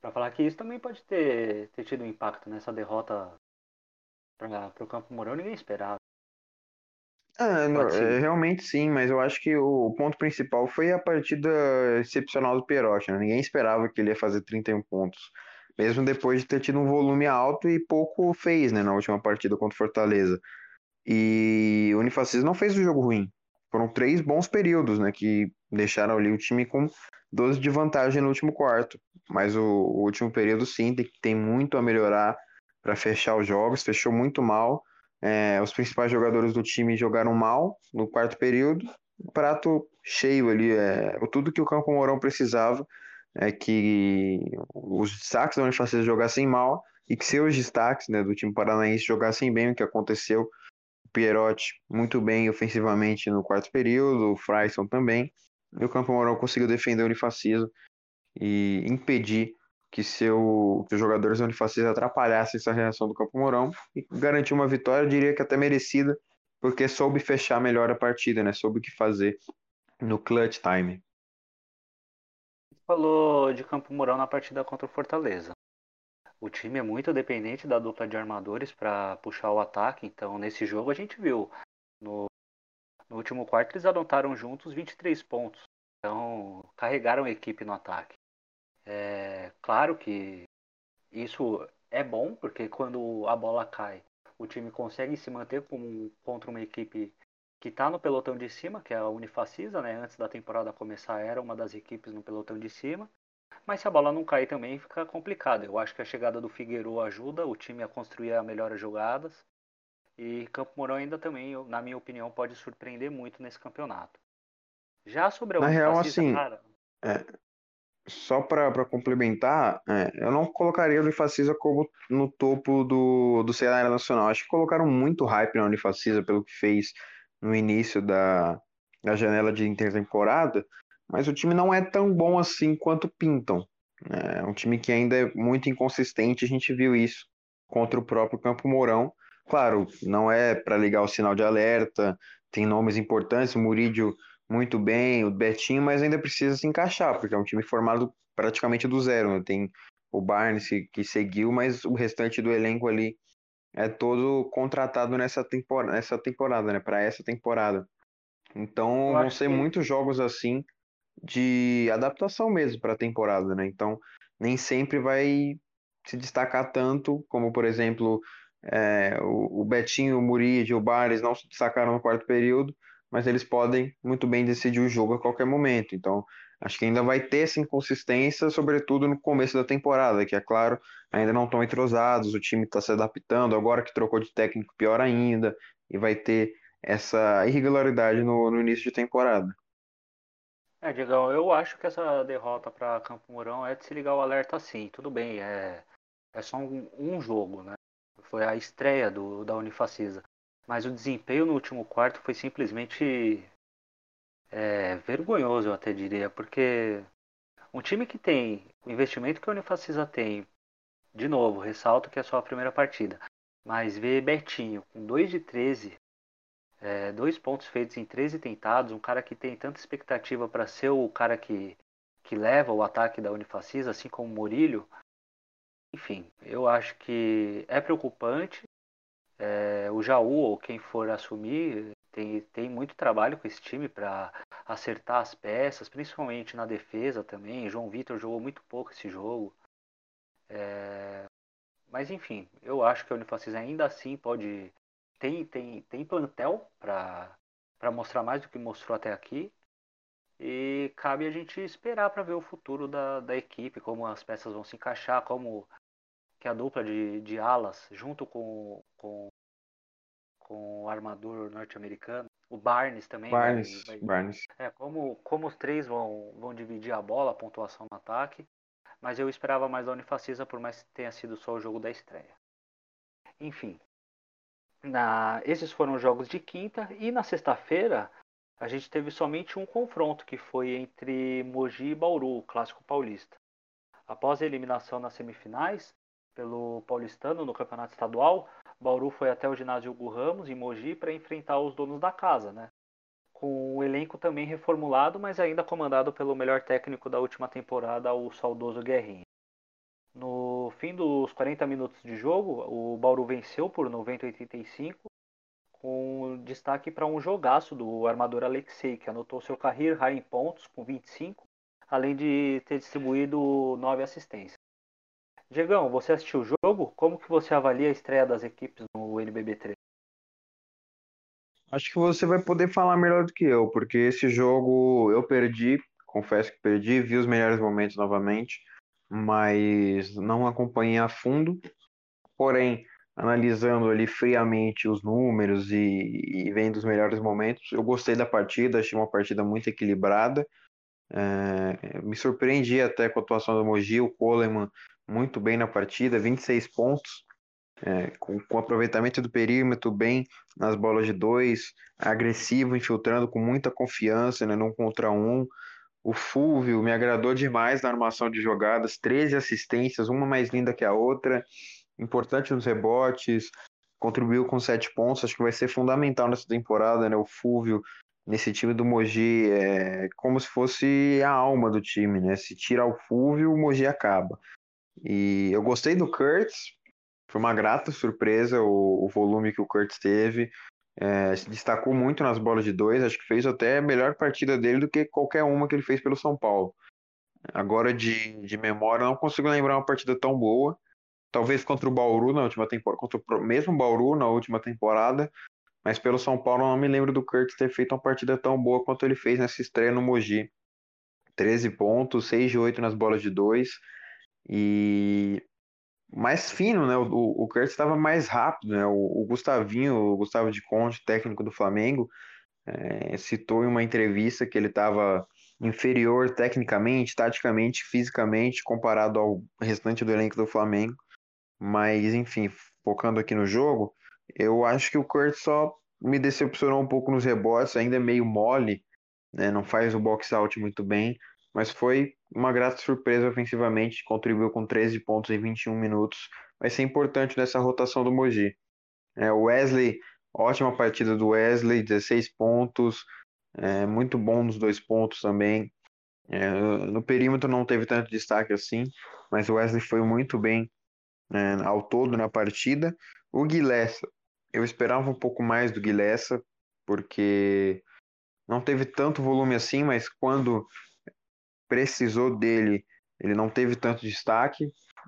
para falar que isso também pode ter, ter tido um impacto nessa derrota para o Campo Mourão, ninguém esperava. Não, é, realmente sim, mas eu acho que o ponto principal foi a partida excepcional do Perotti. Né? Ninguém esperava que ele ia fazer 31 pontos, mesmo depois de ter tido um volume alto e pouco fez né, na última partida contra o Fortaleza. E o Unifacis não fez um jogo ruim. Foram três bons períodos, né, que deixaram ali o time com 12 de vantagem no último quarto. Mas o, o último período, sim, tem, tem muito a melhorar para fechar os jogos. Fechou muito mal é, os principais jogadores do time jogaram mal no quarto período. Prato cheio ali, é, tudo que o Campo Mourão precisava é que os destaques da Unifacisa jogassem mal e que seus destaques né, do time paranaense jogassem bem, o que aconteceu. O Pierotti muito bem ofensivamente no quarto período, o Fryson também. E o Campo Mourão conseguiu defender o Unifacisa e impedir que, seu, que os jogadores da Unifacisa atrapalhassem essa reação do Campo Mourão e garantiu uma vitória, eu diria que até merecida, porque soube fechar melhor a partida, né? Soube o que fazer no clutch time. Falou de Campo Mourão na partida contra o Fortaleza. O time é muito dependente da dupla de armadores para puxar o ataque, então nesse jogo a gente viu no, no último quarto eles adotaram juntos 23 pontos. Então carregaram a equipe no ataque. É claro que isso é bom, porque quando a bola cai, o time consegue se manter como, contra uma equipe que está no pelotão de cima, que é a Unifacisa, né? Antes da temporada começar era uma das equipes no pelotão de cima. Mas se a bola não cair também fica complicado. Eu acho que a chegada do Figueiredo ajuda o time a construir a melhores jogadas. E Campo Mourão ainda também, na minha opinião, pode surpreender muito nesse campeonato. Já sobre a Na Unifacisa, real, assim, cara... é, só para complementar, é, eu não colocaria o Unifacisa como no topo do, do cenário nacional. Acho que colocaram muito hype na Unifacisa pelo que fez no início da, da janela de intertemporada, mas o time não é tão bom assim quanto pintam. É um time que ainda é muito inconsistente, a gente viu isso contra o próprio Campo Mourão. Claro, não é para ligar o sinal de alerta, tem nomes importantes, o Murídio muito bem, o Betinho, mas ainda precisa se encaixar, porque é um time formado praticamente do zero. Né? Tem o Barnes que, seguiu, mas o restante do elenco ali é todo contratado nessa temporada, nessa temporada, né? Para essa temporada. Então Eu vão ser que muitos jogos assim de adaptação mesmo para a temporada, né? Então nem sempre vai se destacar tanto, como por exemplo é, o, o Betinho, o Murid, o Bares não se destacaram no quarto período, mas eles podem muito bem decidir o jogo a qualquer momento. Então acho que ainda vai ter essa inconsistência, sobretudo no começo da temporada, que é claro, ainda não estão entrosados, o time está se adaptando, agora que trocou de técnico, pior ainda, e vai ter essa irregularidade no, no início de temporada. É, Diegão, eu acho que essa derrota para Campo Mourão é de se ligar o alerta sim. Tudo bem, é, é só um, um jogo, né? Foi a estreia do, da Unifacisa. Mas o desempenho no último quarto foi simplesmente é, vergonhoso, eu até diria, porque um time que tem o investimento que a Unifacisa tem, de novo, ressalto que é só a primeira partida, mas ver Betinho com 2 de 13 é, dois pontos feitos em 13 tentados, um cara que tem tanta expectativa para ser o cara que, que leva o ataque da Unifacisa, assim como o Murilho. Enfim, eu acho que é preocupante. É, o Jaú, ou quem for assumir, tem, tem muito trabalho com esse time para acertar as peças, principalmente na defesa também. João Vitor jogou muito pouco esse jogo. É, mas enfim, eu acho que a Unifacisa ainda assim pode tem, tem, tem plantel para mostrar mais do que mostrou até aqui. E cabe a gente esperar para ver o futuro da, da equipe, como as peças vão se encaixar, como que a dupla de, de alas, junto com, com, com o armador norte-americano, o Barnes também. Barnes, vai, vai, Barnes. É, como, como os três vão, vão dividir a bola, a pontuação no ataque. Mas eu esperava mais da Unifacisa, por mais que tenha sido só o jogo da estreia. Enfim, na, esses foram os jogos de quinta e na sexta-feira a gente teve somente um confronto que foi entre Mogi e Bauru, o clássico paulista. Após a eliminação nas semifinais pelo paulistano no campeonato estadual, Bauru foi até o ginásio Hugo Ramos em Mogi para enfrentar os donos da casa, né? Com o elenco também reformulado, mas ainda comandado pelo melhor técnico da última temporada, o saudoso Guerrinho. No fim dos 40 minutos de jogo, o Bauru venceu por 90 a 85, com destaque para um jogaço do armador Alexei, que anotou seu career high em pontos com 25, além de ter distribuído 9 assistências. Diegão, você assistiu o jogo? Como que você avalia a estreia das equipes no NBB3? Acho que você vai poder falar melhor do que eu, porque esse jogo eu perdi, confesso que perdi, vi os melhores momentos novamente mas não acompanhei a fundo. Porém, analisando ali friamente os números e, e vendo os melhores momentos, eu gostei da partida, achei uma partida muito equilibrada. É, me surpreendi até com a atuação do Mogi, o Coleman muito bem na partida, 26 pontos, é, com, com aproveitamento do perímetro bem nas bolas de dois, agressivo, infiltrando com muita confiança, né, num contra um, o Fulvio me agradou demais na armação de jogadas, 13 assistências, uma mais linda que a outra, importante nos rebotes, contribuiu com 7 pontos, acho que vai ser fundamental nessa temporada, né? O Fulvio nesse time do Mogi é como se fosse a alma do time, né? Se tira o Fulvio, o Mogi acaba. E eu gostei do Kurtz, foi uma grata surpresa o, o volume que o Kurtz teve. É, se destacou muito nas bolas de dois, acho que fez até a melhor partida dele do que qualquer uma que ele fez pelo São Paulo. Agora, de, de memória, não consigo lembrar uma partida tão boa. Talvez contra o Bauru na última temporada, contra o mesmo Bauru na última temporada, mas pelo São Paulo não me lembro do Curtis ter feito uma partida tão boa quanto ele fez nessa estreia no Mogi. 13 pontos, 6 de 8 nas bolas de 2 e mais fino, né? O, o Curtis estava mais rápido, né? O, o, Gustavinho, o Gustavo de Conte, técnico do Flamengo, é, citou em uma entrevista que ele estava inferior tecnicamente, taticamente, fisicamente, comparado ao restante do elenco do Flamengo. Mas, enfim, focando aqui no jogo, eu acho que o Curtis só me decepcionou um pouco nos rebotes, ainda é meio mole, né? Não faz o box out muito bem mas foi uma grata surpresa ofensivamente, contribuiu com 13 pontos em 21 minutos. Vai ser importante nessa rotação do Mogi. É, o Wesley, ótima partida do Wesley, 16 pontos, é, muito bom nos dois pontos também. É, no perímetro não teve tanto destaque assim, mas o Wesley foi muito bem é, ao todo na partida. O Guilherme, eu esperava um pouco mais do Guilherme, porque não teve tanto volume assim, mas quando precisou dele, ele não teve tanto destaque,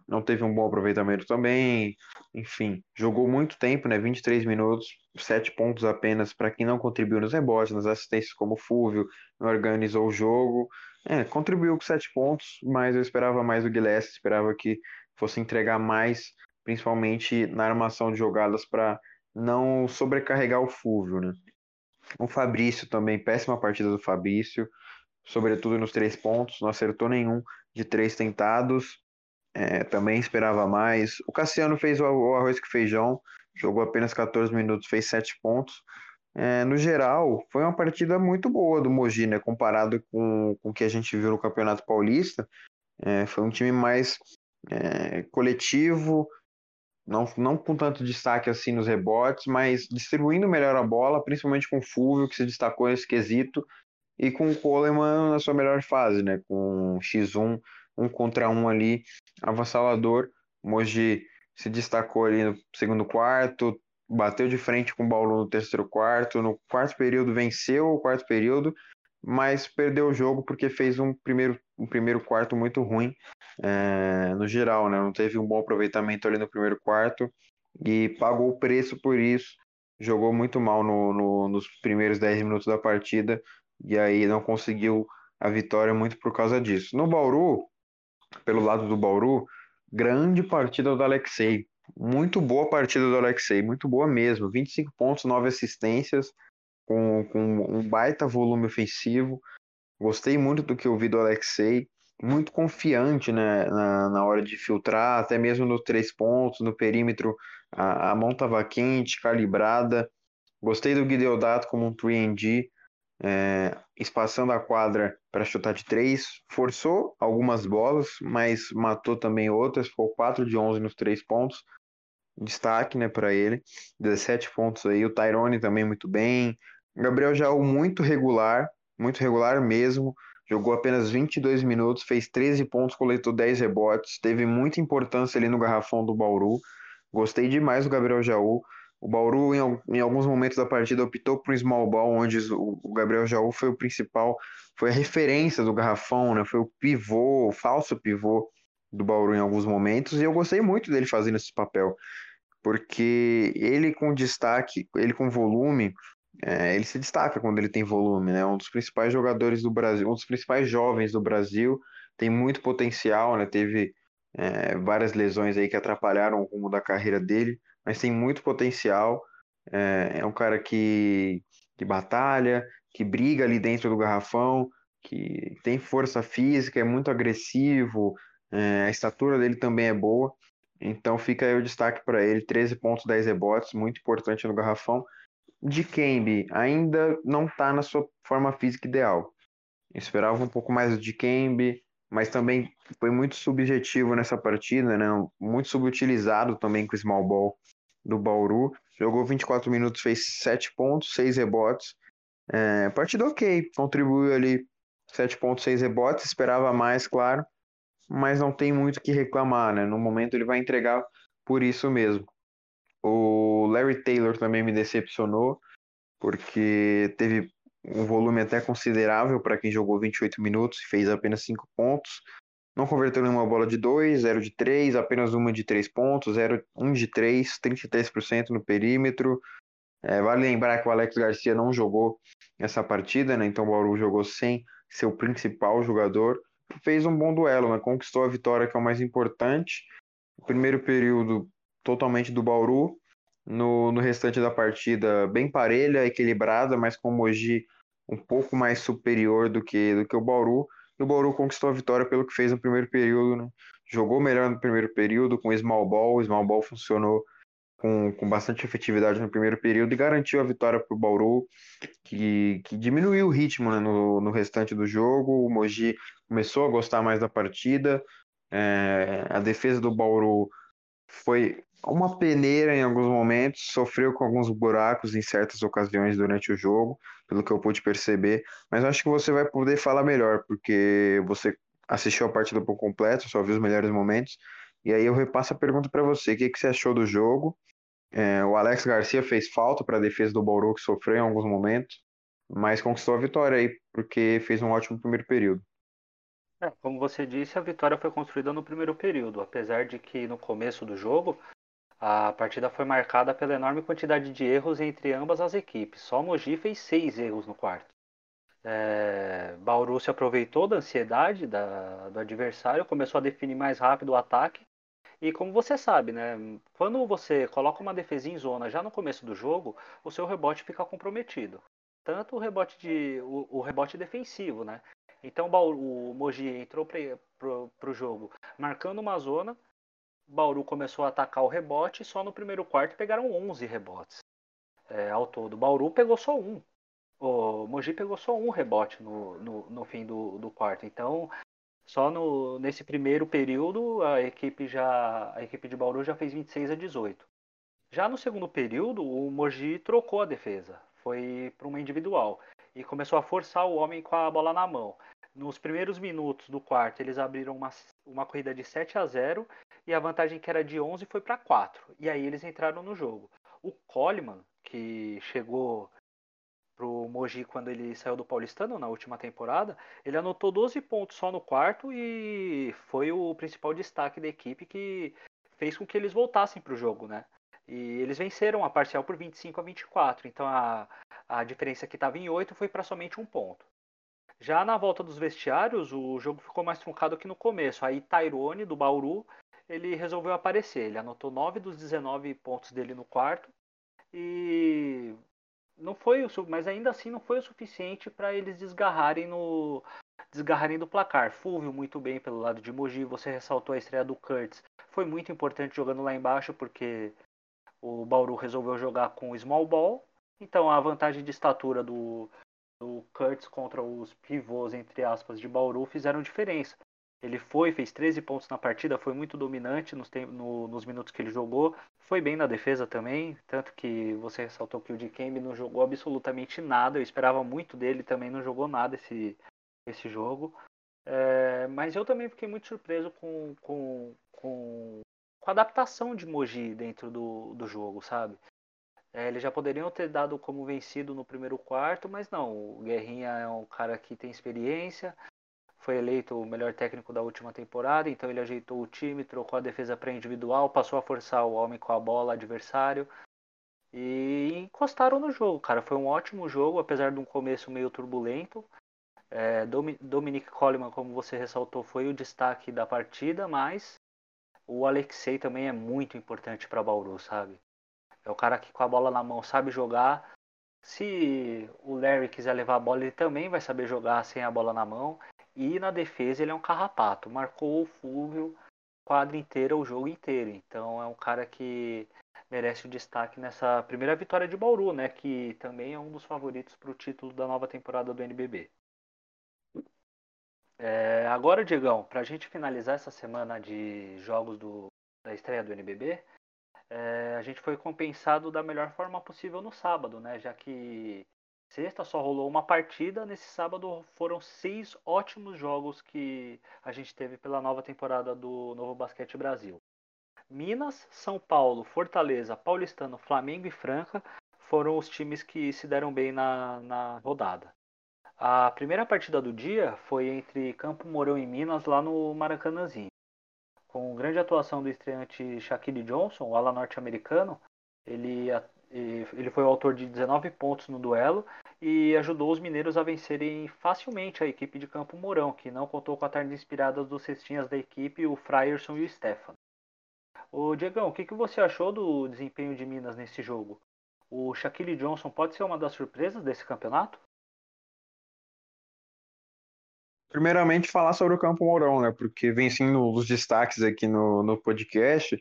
não teve um bom aproveitamento também. Enfim, jogou muito tempo, né? 23 minutos, 7 pontos apenas para quem não contribuiu nos rebotes, nas assistências como o Fúvio, não organizou o jogo. É, contribuiu com 7 pontos, mas eu esperava mais do Guilherme, esperava que fosse entregar mais, principalmente na armação de jogadas para não sobrecarregar o Fúvio, né? O Fabrício também, péssima partida do Fabrício, sobretudo nos três pontos, não acertou nenhum de três tentados, é, também esperava mais. O Cassiano fez o, arroz com feijão, jogou apenas 14 minutos, fez 7 pontos. É, no geral, foi uma partida muito boa do Mogi, né? Comparado com, com o que a gente viu no Campeonato Paulista. É, foi um time mais é, coletivo, não, não com tanto destaque assim nos rebotes, mas distribuindo melhor a bola, principalmente com o Fulvio, que se destacou nesse quesito, e com o Coleman na sua melhor fase, né? Com X1, um contra um ali, avassalador. Moji se destacou ali no segundo quarto, bateu de frente com o Bauru no terceiro quarto, no quarto período venceu o quarto período, mas perdeu o jogo porque fez um primeiro, um primeiro quarto muito ruim é, no geral, né? Não teve um bom aproveitamento ali no primeiro quarto e pagou o preço por isso. Jogou muito mal no, no, nos primeiros 10 minutos da partida e aí não conseguiu a vitória muito por causa disso. No Bauru, pelo lado do Bauru, grande partida do Alexei. Muito boa partida do Alexei, muito boa mesmo. 25 pontos, 9 assistências, com, com um baita volume ofensivo. Gostei muito do que eu vi do Alexei, muito confiante né, na, na hora de filtrar, até mesmo nos três pontos, no perímetro, a, a mão estava quente, calibrada. Gostei do Guideodato como um 3D, é, espaçando a quadra para chutar de três, forçou algumas bolas, mas matou também outras, ficou 4 de 11 nos três pontos, destaque né, para ele, 17 pontos aí, o Tyrone também muito bem, Gabriel Jaú muito regular, muito regular mesmo, jogou apenas 22 minutos, fez 13 pontos, coletou 10 rebotes, teve muita importância ali no garrafão do Bauru, gostei demais do Gabriel Jaú, o Bauru, em, em, alguns momentos da partida, optou por um small ball, onde o, Gabriel Jaú foi o principal, foi a referência do garrafão, né? foi o pivô, o falso pivô do Bauru em alguns momentos, e eu gostei muito dele fazendo esse papel, porque ele com destaque, ele com volume, é, ele se destaca quando ele tem volume, né? Um dos principais jogadores do Brasil, um dos principais jovens do Brasil, tem muito potencial, né? Teve é, várias lesões aí que atrapalharam o rumo da carreira dele, mas tem muito potencial. É, é um cara que, que batalha, que briga ali dentro do garrafão, que tem força física, é muito agressivo, é, a estatura dele também é boa. Então fica aí o destaque para ele, 13 pontos, 10 rebotes, muito importante no garrafão. De Kembe ainda não está na sua forma física ideal. Eu esperava um pouco mais de Kembe, mas também foi muito subjetivo nessa partida, né? Muito subutilizado também com o small ball do Bauru. Jogou 24 minutos, fez 7 pontos, 6 rebotes. É, partida ok, contribuiu ali 7 pontos, 6 rebotes, esperava mais, claro, mas não tem muito o que reclamar, né? No momento ele vai entregar por isso mesmo. O Larry Taylor também me decepcionou, porque teve um volume até considerável para quem jogou 28 minutos e fez apenas 5 pontos. Não converteu nenhuma bola de 2, 0 de 3, apenas uma de 3 pontos, 0, 1 de 3, 33% no perímetro. É, vale lembrar que o Alex Garcia não jogou essa partida, né? então o Bauru jogou sem seu principal jogador. Fez um bom duelo, né? conquistou a vitória, que é o mais importante. O primeiro período totalmente do Bauru, no, no restante da partida, bem parelha, equilibrada, mas com o Mogi um pouco mais superior do que, do que o Bauru. O Bauru conquistou a vitória pelo que fez no primeiro período. Né? Jogou melhor no primeiro período com small ball. O small ball funcionou com, com bastante efetividade no primeiro período e garantiu a vitória para o Bauru, que, que diminuiu o ritmo né, no, no restante do jogo. O Mogi começou a gostar mais da partida. É, a defesa do Bauru foi uma peneira em alguns momentos, sofreu com alguns buracos em certas ocasiões durante o jogo, pelo que eu pude perceber, mas acho que você vai poder falar melhor, porque você assistiu a partida por completo, só viu os melhores momentos, e aí eu repasso a pergunta para você, o que, que você achou do jogo? É, o Alex Garcia fez falta para a defesa do Bauru, que sofreu em alguns momentos, mas conquistou a vitória aí, porque fez um ótimo primeiro período. É, como você disse, a vitória foi construída no primeiro período, apesar de que no começo do jogo a partida foi marcada pela enorme quantidade de erros entre ambas as equipes. Só Mogi fez seis erros no quarto. É, Bauru se aproveitou da ansiedade da, do adversário, começou a definir mais rápido o ataque. E como você sabe, né, quando você coloca uma defesa em zona já no começo do jogo, o seu rebote fica comprometido. Tanto o rebote, de, o, o rebote defensivo, né? Então o Mogi entrou para o jogo marcando uma zona, Bauru começou a atacar o rebote e só no primeiro quarto pegaram 11 rebotes é, ao todo. Bauru pegou só um. O Mogi pegou só um rebote no, no, no fim do, do quarto. Então, só no, nesse primeiro período, a equipe, já, a equipe de Bauru já fez 26 a 18. Já no segundo período, o Mogi trocou a defesa. Foi para uma individual. E começou a forçar o homem com a bola na mão. Nos primeiros minutos do quarto, eles abriram uma, uma corrida de 7 a 0 e a vantagem que era de 11 foi para 4. E aí eles entraram no jogo. O Coleman, que chegou pro Mogi quando ele saiu do Paulistano na última temporada, ele anotou 12 pontos só no quarto e foi o principal destaque da equipe que fez com que eles voltassem para o jogo, né? E eles venceram a parcial por 25 a 24, então a, a diferença que estava em 8 foi para somente um ponto. Já na volta dos vestiários, o jogo ficou mais truncado que no começo. Aí Tyrone, do Bauru, ele resolveu aparecer. Ele anotou 9 dos 19 pontos dele no quarto. E não foi o mas ainda assim não foi o suficiente para eles desgarrarem no desgarrarem do placar. Fulvio muito bem pelo lado de Mogi, você ressaltou a estreia do Kurtz. Foi muito importante jogando lá embaixo porque o Bauru resolveu jogar com small ball. Então a vantagem de estatura do do Kurtz contra os pivôs, entre aspas, de Bauru fizeram diferença. Ele foi, fez 13 pontos na partida, foi muito dominante nos, no, nos minutos que ele jogou. Foi bem na defesa também, tanto que você ressaltou que o Dikembe não jogou absolutamente nada. Eu esperava muito dele, também não jogou nada esse, esse jogo. É, mas eu também fiquei muito surpreso com, com, com, com a adaptação de Moji dentro do, do jogo, sabe? É, eles já poderiam ter dado como vencido no primeiro quarto, mas não. O Guerrinha é um cara que tem experiência, foi eleito o melhor técnico da última temporada, então ele ajeitou o time, trocou a defesa para individual, passou a forçar o homem com a bola adversário e encostaram no jogo, cara. Foi um ótimo jogo, apesar de um começo meio turbulento. É, Dominic Coleman, como você ressaltou, foi o destaque da partida, mas o Alexei também é muito importante para Bauru, sabe? É o cara que com a bola na mão sabe jogar. Se o Larry quiser levar a bola, ele também vai saber jogar sem a bola na mão. E na defesa ele é um carrapato. Marcou o Fulvio quadra inteira, o jogo inteiro. Então é um cara que merece o destaque nessa primeira vitória de Bauru, né? Que também é um dos favoritos para o título da nova temporada do NBB. É, agora, Diegão, para a gente finalizar essa semana de jogos do, da estreia do NBB, é, a gente foi compensado da melhor forma possível no sábado, né? Já que sexta só rolou uma partida, nesse sábado foram seis ótimos jogos que a gente teve pela nova temporada do Novo Basquete Brasil. Minas, São Paulo, Fortaleza, Paulistano, Flamengo e Franca foram os times que se deram bem na, na rodada. A primeira partida do dia foi entre Campo Mourão e Minas, lá no Maracanãzinho com grande atuação do estreante Shaquille Johnson, o ala norte-americano. Ele, ele foi o autor de 19 pontos no duelo e ajudou os mineiros a vencerem facilmente a equipe de Campo Mourão, que não contou com a tarde inspirada dos cestinhas da equipe, o Frierson e o Stefan. O Diegão, o que, que você achou do desempenho de Minas nesse jogo? O Shaquille Johnson pode ser uma das surpresas desse campeonato? Primeiramente, falar sobre o Campo Mourão, né? Porque vem sim os destaques aqui no, no podcast,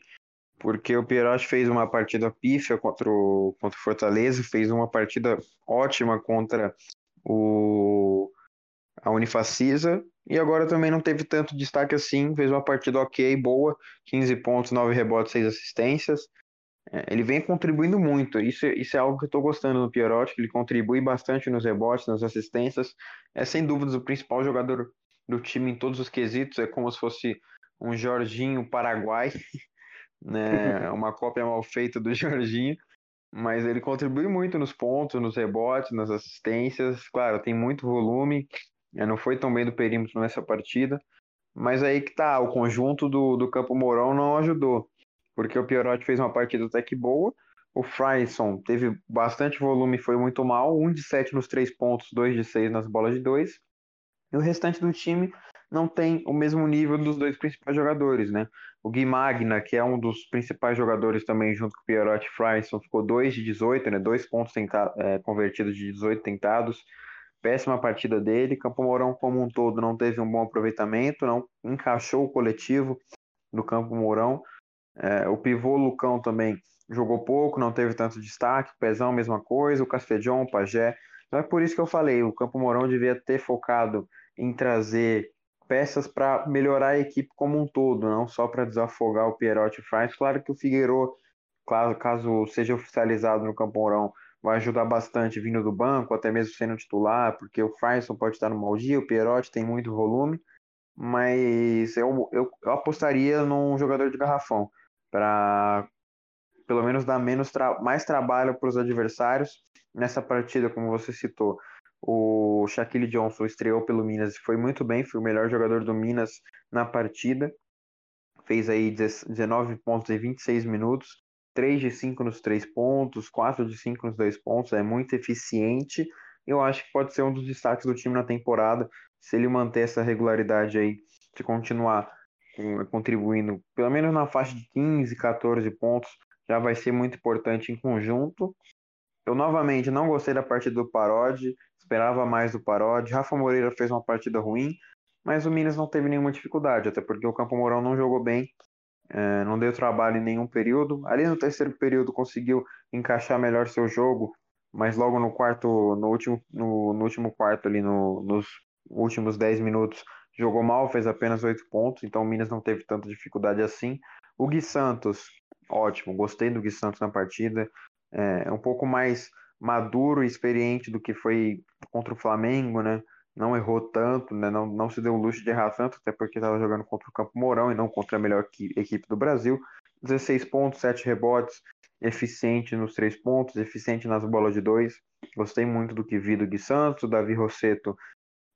porque o Pierotti fez uma partida pífia contra o, contra o Fortaleza, fez uma partida ótima contra o a Unifacisa, e agora também não teve tanto destaque assim, fez uma partida ok, boa, 15 pontos, 9 rebotes, 6 assistências. É, ele vem contribuindo muito, isso, isso é algo que eu estou gostando no Pierotti, que ele contribui bastante nos rebotes, nas assistências. É sem dúvidas o principal jogador do time em todos os quesitos, é como se fosse um Jorginho Paraguai, né? uma cópia mal feita do Jorginho mas ele contribui muito nos pontos, nos rebotes, nas assistências. Claro, tem muito volume, né, não foi tão bem do perímetro nessa partida, mas aí que tá, o conjunto do, do Campo Mourão não ajudou, porque o Piorotti fez uma partida até que boa, o Fryson teve bastante volume foi muito mal, 1 de 7 nos três pontos, 2 de 6 nas bolas de 2, e o restante do time não tem o mesmo nível dos dois principais jogadores, né? O Gui Magna, que é um dos principais jogadores também, junto com o Pierotti Fryson, ficou 2 de 18, né? Dois pontos é, convertidos de 18 tentados. Péssima partida dele. Campo Mourão, como um todo, não teve um bom aproveitamento, não encaixou o coletivo do Campo Mourão. É, o pivô Lucão também jogou pouco, não teve tanto destaque. Pezão, mesma coisa. O Castedjon, o Pajé. Então é por isso que eu falei, o Campo Mourão devia ter focado em trazer peças para melhorar a equipe como um todo, não só para desafogar o Pierotti e o. Claro que o Figueiredo, claro, caso seja oficializado no Campo Mourão, vai ajudar bastante vindo do banco, até mesmo sendo titular, porque o Fryson pode estar no mau dia, o Pierotti tem muito volume, mas eu, eu, eu apostaria num jogador de garrafão, para pelo menos dar menos tra mais trabalho para os adversários nessa partida, como você citou. O Shaquille Johnson estreou pelo Minas e foi muito bem, foi o melhor jogador do Minas na partida. Fez aí 19 pontos em 26 minutos, 3 de 5 nos 3 pontos, 4 de 5 nos 2 pontos, é muito eficiente. Eu acho que pode ser um dos destaques do time na temporada, se ele manter essa regularidade aí, se continuar contribuindo pelo menos na faixa de 15, 14 pontos, já vai ser muito importante em conjunto. Eu novamente não gostei da partida do Parodi, esperava mais do Parodi. Rafa Moreira fez uma partida ruim, mas o Minas não teve nenhuma dificuldade, até porque o Campo Mourão não jogou bem, é, não deu trabalho em nenhum período. Ali no terceiro período conseguiu encaixar melhor seu jogo, mas logo no quarto, no último, no, no último quarto ali, no, nos últimos 10 minutos, jogou mal, fez apenas 8 pontos, então o Minas não teve tanta dificuldade assim. O Gui Santos, ótimo, gostei do Gui Santos na partida, é um pouco mais maduro e experiente do que foi contra o Flamengo, né? Não errou tanto, né? Não, não se deu o luxo de errar tanto, até porque estava jogando contra o Campo Mourão e não contra a melhor equipe do Brasil. 16 pontos, 7 rebotes, eficiente nos três pontos, eficiente nas bolas de dois. Gostei muito do que vi do Gui Santos, Davi Rosseto,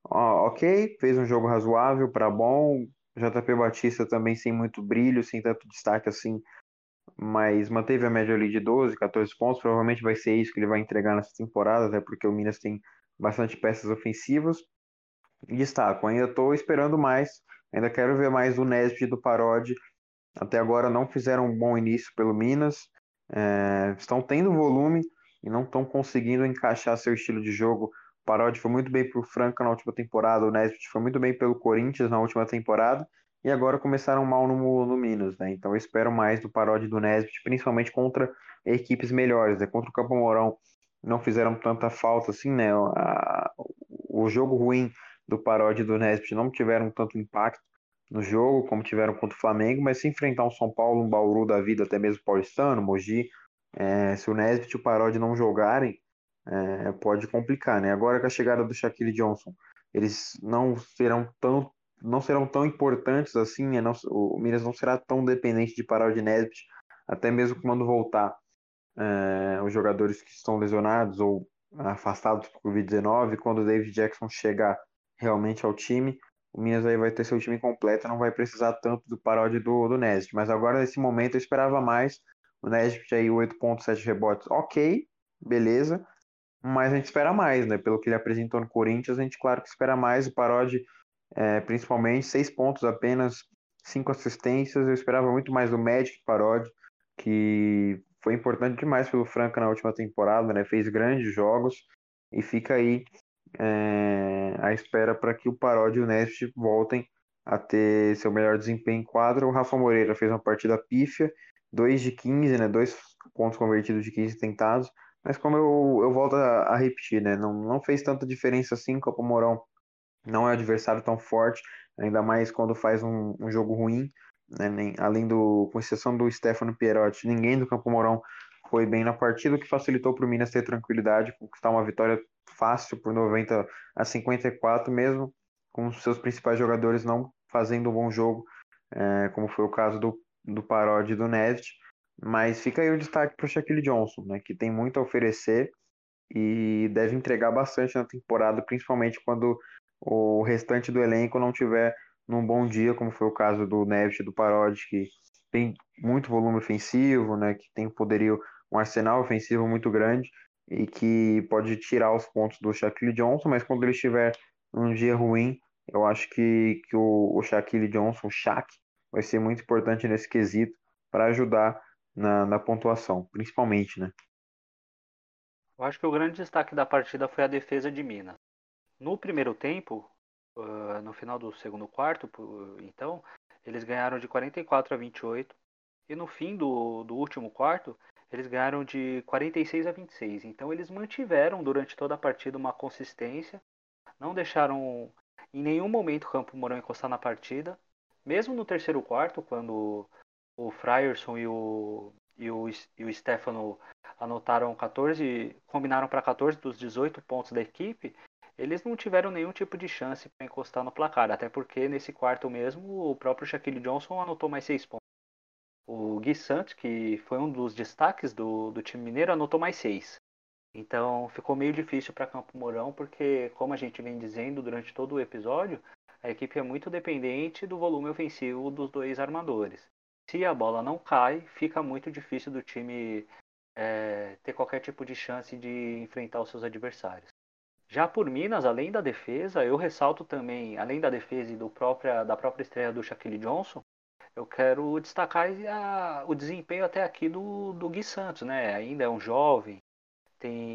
ok, fez um jogo razoável para bom. JP Batista também sem muito brilho, sem tanto destaque assim mas manteve a média ali de 12, 14 pontos. Provavelmente vai ser isso que ele vai entregar nessa temporada, até porque o Minas tem bastante peças ofensivas. Destaco, ainda estou esperando mais, ainda quero ver mais do Nesbitt e do Parodi. Até agora não fizeram um bom início pelo Minas, é, estão tendo volume e não estão conseguindo encaixar seu estilo de jogo. Parodi foi muito bem para o Franca na última temporada, o Nesbitt foi muito bem pelo Corinthians na última temporada e agora começaram mal no, no Minas, né? Então eu espero mais do Parodi do Nesbitt, principalmente contra equipes melhores, né? Contra o Campo Mourão não fizeram tanta falta assim, né? A, o jogo ruim do Parodi do Nesbitt não tiveram tanto impacto no jogo como tiveram contra o Flamengo, mas se enfrentar um São Paulo, um Bauru da vida, até mesmo paulistano, Mogi, é, se o Nesbitt e o Parodi não jogarem, é, pode complicar, né? Agora com a chegada do Shaquille Johnson, eles não serão tão não serão tão importantes assim, né? não, o Minas não será tão dependente de parar o Nesbitt, até mesmo quando voltar é, os jogadores que estão lesionados ou afastados por Covid-19, quando o David Jackson chegar realmente ao time, o Minas aí vai ter seu time completo, não vai precisar tanto do paródia do, do Nesbitt, mas agora nesse momento eu esperava mais, o Nesbitt aí 8.7 rebotes, ok, beleza, mas a gente espera mais, né, pelo que ele apresentou no Corinthians, a gente claro que espera mais, o paródia é, principalmente, seis pontos apenas, cinco assistências. Eu esperava muito mais do Magic Parodi, que foi importante demais pelo Franca na última temporada, né? Fez grandes jogos e fica aí é, espera para que o Parodi e o Nest voltem a ter seu melhor desempenho em quadra. O Rafa Moreira fez uma partida pífia, 2 de 15, né? Dois pontos convertidos de 15 tentados. Mas como eu, eu volto a, a repetir, né? Não, não fez tanta diferença assim. Copa Mourão não é um adversário tão forte, ainda mais quando faz um, um jogo ruim, né? Nem, além do, com exceção do Stefano Pierotti, ninguém do Campo Mourão foi bem na partida, o que facilitou para o Minas ter tranquilidade, conquistar uma vitória fácil por 90 a 54, mesmo com os seus principais jogadores não fazendo um bom jogo, é, como foi o caso do, do Parodi e do Neves. Mas fica aí o destaque para o Shaquille Johnson, né, que tem muito a oferecer e deve entregar bastante na temporada, principalmente quando o restante do elenco não tiver num bom dia, como foi o caso do Neves do Parodi, que tem muito volume ofensivo, né, que tem poderio, um arsenal ofensivo muito grande e que pode tirar os pontos do Shaquille Johnson, mas quando ele estiver num dia ruim, eu acho que, que o, o Shaquille Johnson, o Shaq, vai ser muito importante nesse quesito para ajudar na, na pontuação, principalmente, né? Eu acho que o grande destaque da partida foi a defesa de Minas. No primeiro tempo, uh, no final do segundo quarto, então, eles ganharam de 44 a 28. E no fim do, do último quarto, eles ganharam de 46 a 26. Então, eles mantiveram durante toda a partida uma consistência, não deixaram em nenhum momento o Campo Mourão encostar na partida. Mesmo no terceiro quarto, quando o Frierson e o, e o, e o Stefano anotaram 14, combinaram para 14 dos 18 pontos da equipe, eles não tiveram nenhum tipo de chance para encostar no placar, até porque nesse quarto mesmo o próprio Shaquille Johnson anotou mais 6 pontos. O Gui Santos, que foi um dos destaques do, do time mineiro, anotou mais 6. Então ficou meio difícil para Campo Mourão, porque, como a gente vem dizendo durante todo o episódio, a equipe é muito dependente do volume ofensivo dos dois armadores. Se a bola não cai, fica muito difícil do time é, ter qualquer tipo de chance de enfrentar os seus adversários. Já por Minas, além da defesa, eu ressalto também, além da defesa e própria, da própria estreia do Shaquille Johnson, eu quero destacar a, o desempenho até aqui do, do Gui Santos, né? Ainda é um jovem, tem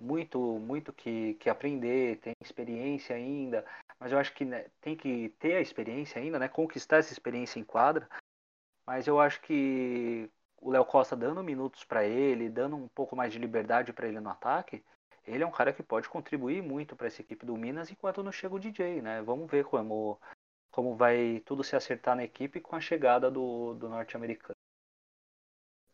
muito muito que, que aprender, tem experiência ainda, mas eu acho que né, tem que ter a experiência ainda, né? Conquistar essa experiência em quadra. Mas eu acho que o Léo Costa dando minutos para ele, dando um pouco mais de liberdade para ele no ataque, ele é um cara que pode contribuir muito para essa equipe do Minas enquanto não chega o DJ, né? Vamos ver como, como vai tudo se acertar na equipe com a chegada do, do norte-americano.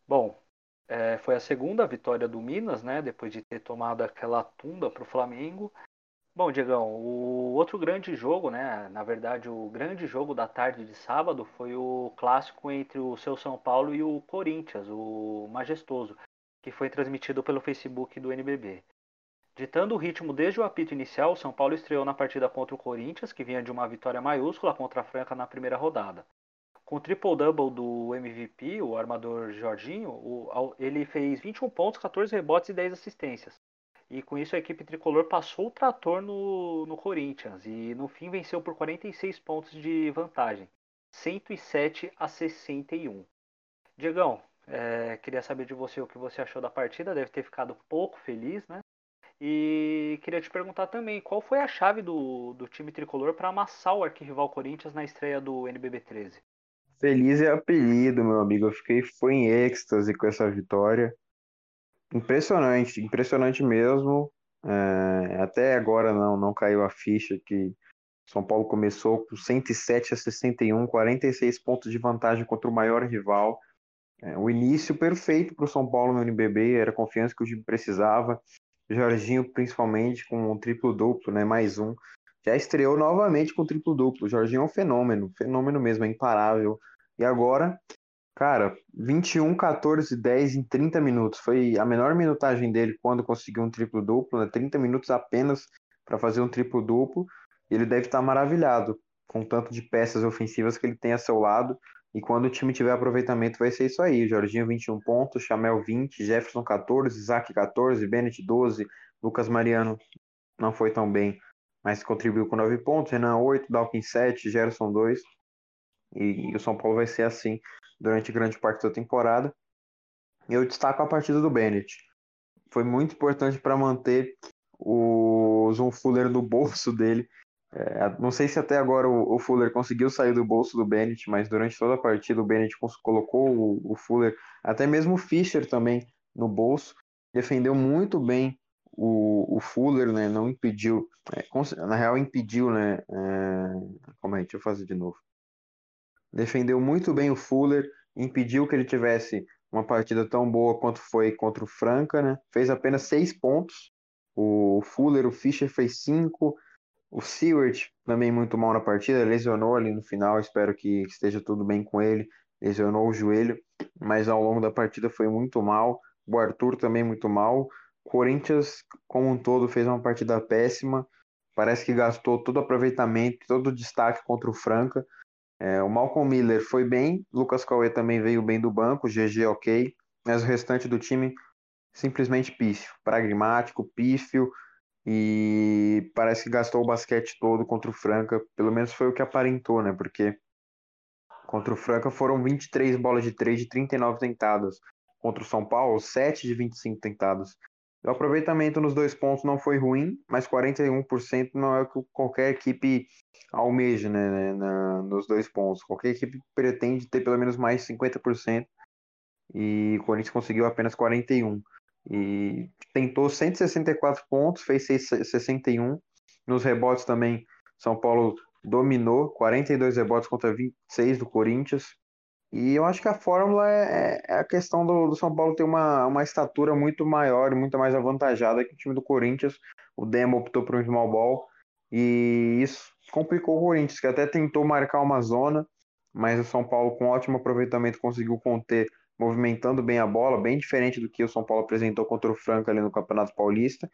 Bom, é, foi a segunda vitória do Minas, né? Depois de ter tomado aquela tunda para o Flamengo. Bom, Diegão, o outro grande jogo, né? Na verdade, o grande jogo da tarde de sábado foi o clássico entre o seu São Paulo e o Corinthians, o majestoso, que foi transmitido pelo Facebook do NBB. Ditando o ritmo desde o apito inicial, o São Paulo estreou na partida contra o Corinthians, que vinha de uma vitória maiúscula contra a Franca na primeira rodada. Com o triple-double do MVP, o armador Jorginho, ele fez 21 pontos, 14 rebotes e 10 assistências. E com isso a equipe tricolor passou o trator no, no Corinthians e no fim venceu por 46 pontos de vantagem, 107 a 61. Diegão, é, queria saber de você o que você achou da partida, deve ter ficado pouco feliz, né? E queria te perguntar também, qual foi a chave do, do time tricolor para amassar o arquirrival Corinthians na estreia do NBB 13? Feliz é apelido, meu amigo. Eu fiquei foi em êxtase com essa vitória. Impressionante, impressionante mesmo. É, até agora não, não caiu a ficha que São Paulo começou com 107 a 61, 46 pontos de vantagem contra o maior rival. É, o início perfeito para o São Paulo no NBB, era a confiança que o time precisava. Jorginho, principalmente, com um triplo-duplo, né? Mais um. Já estreou novamente com triplo-duplo. Jorginho é um fenômeno, fenômeno mesmo, é imparável. E agora, cara, 21, 14, 10 em 30 minutos. Foi a menor minutagem dele quando conseguiu um triplo-duplo, né? 30 minutos apenas para fazer um triplo-duplo. Ele deve estar maravilhado com o tanto de peças ofensivas que ele tem a seu lado. E quando o time tiver aproveitamento, vai ser isso aí. Jorginho, 21 pontos, Chamel, 20, Jefferson, 14, Isaac, 14, Bennett, 12, Lucas Mariano não foi tão bem, mas contribuiu com 9 pontos, Renan, 8, Dawkins, 7, Gerson, 2. E, e o São Paulo vai ser assim durante grande parte da temporada. Eu destaco a partida do Bennett. Foi muito importante para manter o Zoom Fuller no bolso dele é, não sei se até agora o, o, Fuller conseguiu sair do bolso do Bennett, mas durante toda a partida o Bennett colocou o, o Fuller, até mesmo o Fischer também, no bolso. Defendeu muito bem o, o Fuller, né, não impediu, é, na real impediu, né, é, como é, deixa eu fazer de novo. Defendeu muito bem o Fuller, impediu que ele tivesse uma partida tão boa quanto foi contra o Franca, né, fez apenas seis pontos, o Fuller, o Fischer fez cinco, o Seward também muito mal na partida, lesionou ali no final, espero que esteja tudo bem com ele, lesionou o joelho, mas ao longo da partida foi muito mal, o Arthur também muito mal, Corinthians, como um todo, fez uma partida péssima. Parece que gastou todo o aproveitamento, todo o destaque contra o Franca. É, o Malcolm Miller foi bem, Lucas Cauê também veio bem do banco, GG ok, mas o restante do time simplesmente pífio, pragmático, pífio, e parece que gastou o basquete todo contra o Franca, pelo menos foi o que aparentou, né? Porque contra o Franca foram 23 bolas de 3 de 39 tentadas. Contra o São Paulo, 7 de 25 tentadas. O aproveitamento nos dois pontos não foi ruim, mas 41% não é o que qualquer equipe almeja né, né, na, nos dois pontos. Qualquer equipe pretende ter pelo menos mais 50% e o Corinthians conseguiu apenas 41%. E tentou 164 pontos, fez 61. Nos rebotes também, São Paulo dominou, 42 rebotes contra 26 do Corinthians. E eu acho que a fórmula é, é, é a questão do, do, São Paulo ter uma, uma estatura muito maior e muito mais avantajada que o time do Corinthians. O Demo optou por um small ball e isso complicou o Corinthians, que até tentou marcar uma zona, mas o São Paulo, com ótimo aproveitamento, conseguiu conter, movimentando bem a bola, bem diferente do que o São Paulo apresentou contra o Franca ali no Campeonato Paulista.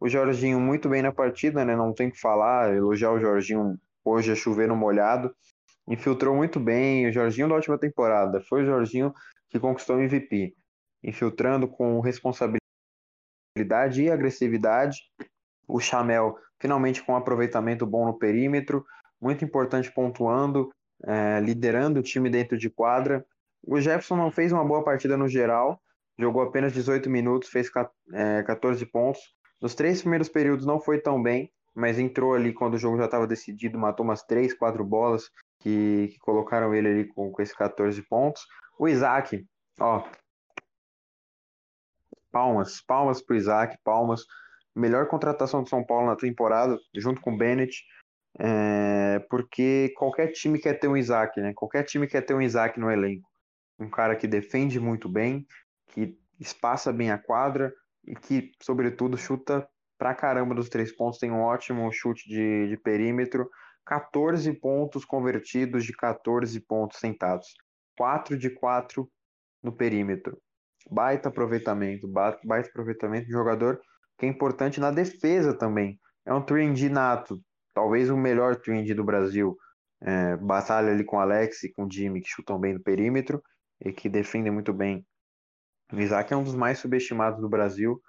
O Jorginho muito bem na partida, né? Não tem que falar, elogiar o Jorginho hoje é chover no molhado infiltrou muito bem o Jorginho da última temporada. Foi o Jorginho que conquistou o MVP, infiltrando com responsabilidade e agressividade. O Chamel finalmente com um aproveitamento bom no perímetro, muito importante pontuando, é, liderando o time dentro de quadra. O Jefferson não fez uma boa partida no geral, jogou apenas 18 minutos, fez é, 14 pontos. Nos três primeiros períodos não foi tão bem, mas entrou ali quando o jogo já estava decidido, matou umas três, quatro bolas, que, que colocaram ele ali com, com esses 14 pontos. O Isaac, ó, palmas, palmas pro Isaac, palmas. Melhor contratação do São Paulo na temporada, junto com o Bennett, é, porque qualquer time quer ter um Isaac, né? Qualquer time quer ter um Isaac no elenco. Um cara que defende muito bem, que espaça bem a quadra e que, sobretudo, chuta pra caramba dos três pontos, tem um ótimo chute de, de perímetro. 14 pontos convertidos de 14 pontos tentados. 4 de 4 no perímetro. Baita aproveitamento, baita aproveitamento de jogador que é importante na defesa também. É um 3 nato, talvez o melhor 3 do Brasil. É, batalha ali com o Alex e com o Jimmy, que chutam bem no perímetro e que defendem muito bem. O Isaac é um dos mais subestimados do Brasil.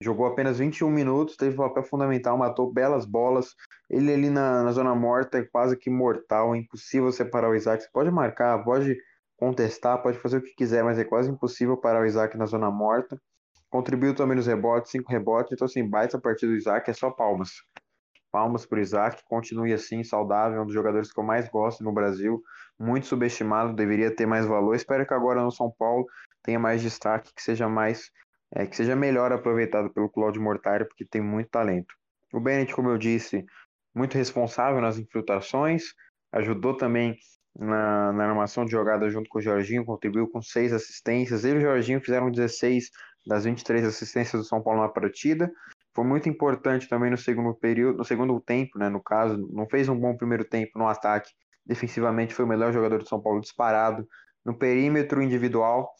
Jogou apenas 21 minutos, teve um papel fundamental, matou belas bolas. Ele ali na, na zona morta é quase que mortal, é impossível separar o Isaac. Você pode marcar, pode contestar, pode fazer o que quiser, mas é quase impossível parar o Isaac na zona morta. Contribuiu também nos rebotes, cinco rebotes, então assim, baita a partida do Isaac, é só palmas. Palmas para o Isaac, continue assim, saudável, é um dos jogadores que eu mais gosto no Brasil, muito subestimado, deveria ter mais valor. Espero que agora no São Paulo tenha mais destaque, que seja mais é, que seja melhor aproveitado pelo Claudio Mortari, porque tem muito talento. O Bennett, como eu disse, muito responsável nas infiltrações, ajudou também na, na armação de jogada junto com o Jorginho, contribuiu com seis assistências. Ele e o Jorginho fizeram 16 das 23 assistências do São Paulo na partida. Foi muito importante também no segundo período, no segundo tempo, né? No caso, não fez um bom primeiro tempo no ataque. Defensivamente foi o melhor jogador do São Paulo disparado. No perímetro individual,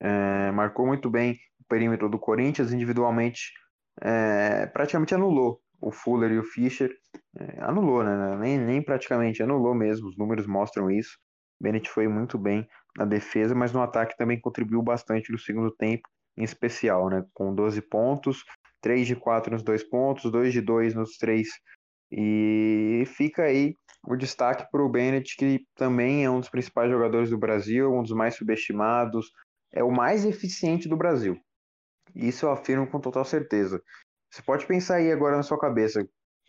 é, marcou muito bem o perímetro do Corinthians, individualmente é, praticamente anulou o Fuller e o Fischer. É, anulou, né? Nem, nem praticamente, anulou mesmo, os números mostram isso. Bennett foi muito bem na defesa, mas no ataque também contribuiu bastante no segundo tempo, em especial, né? Com 12 pontos, 3 de 4 nos dois pontos, 2 de 2 nos três. E fica aí o destaque para o Bennett, que também é um dos principais jogadores do Brasil, um dos mais subestimados, é o mais eficiente do Brasil. Isso eu afirmo com total certeza. Você pode pensar aí agora na sua cabeça,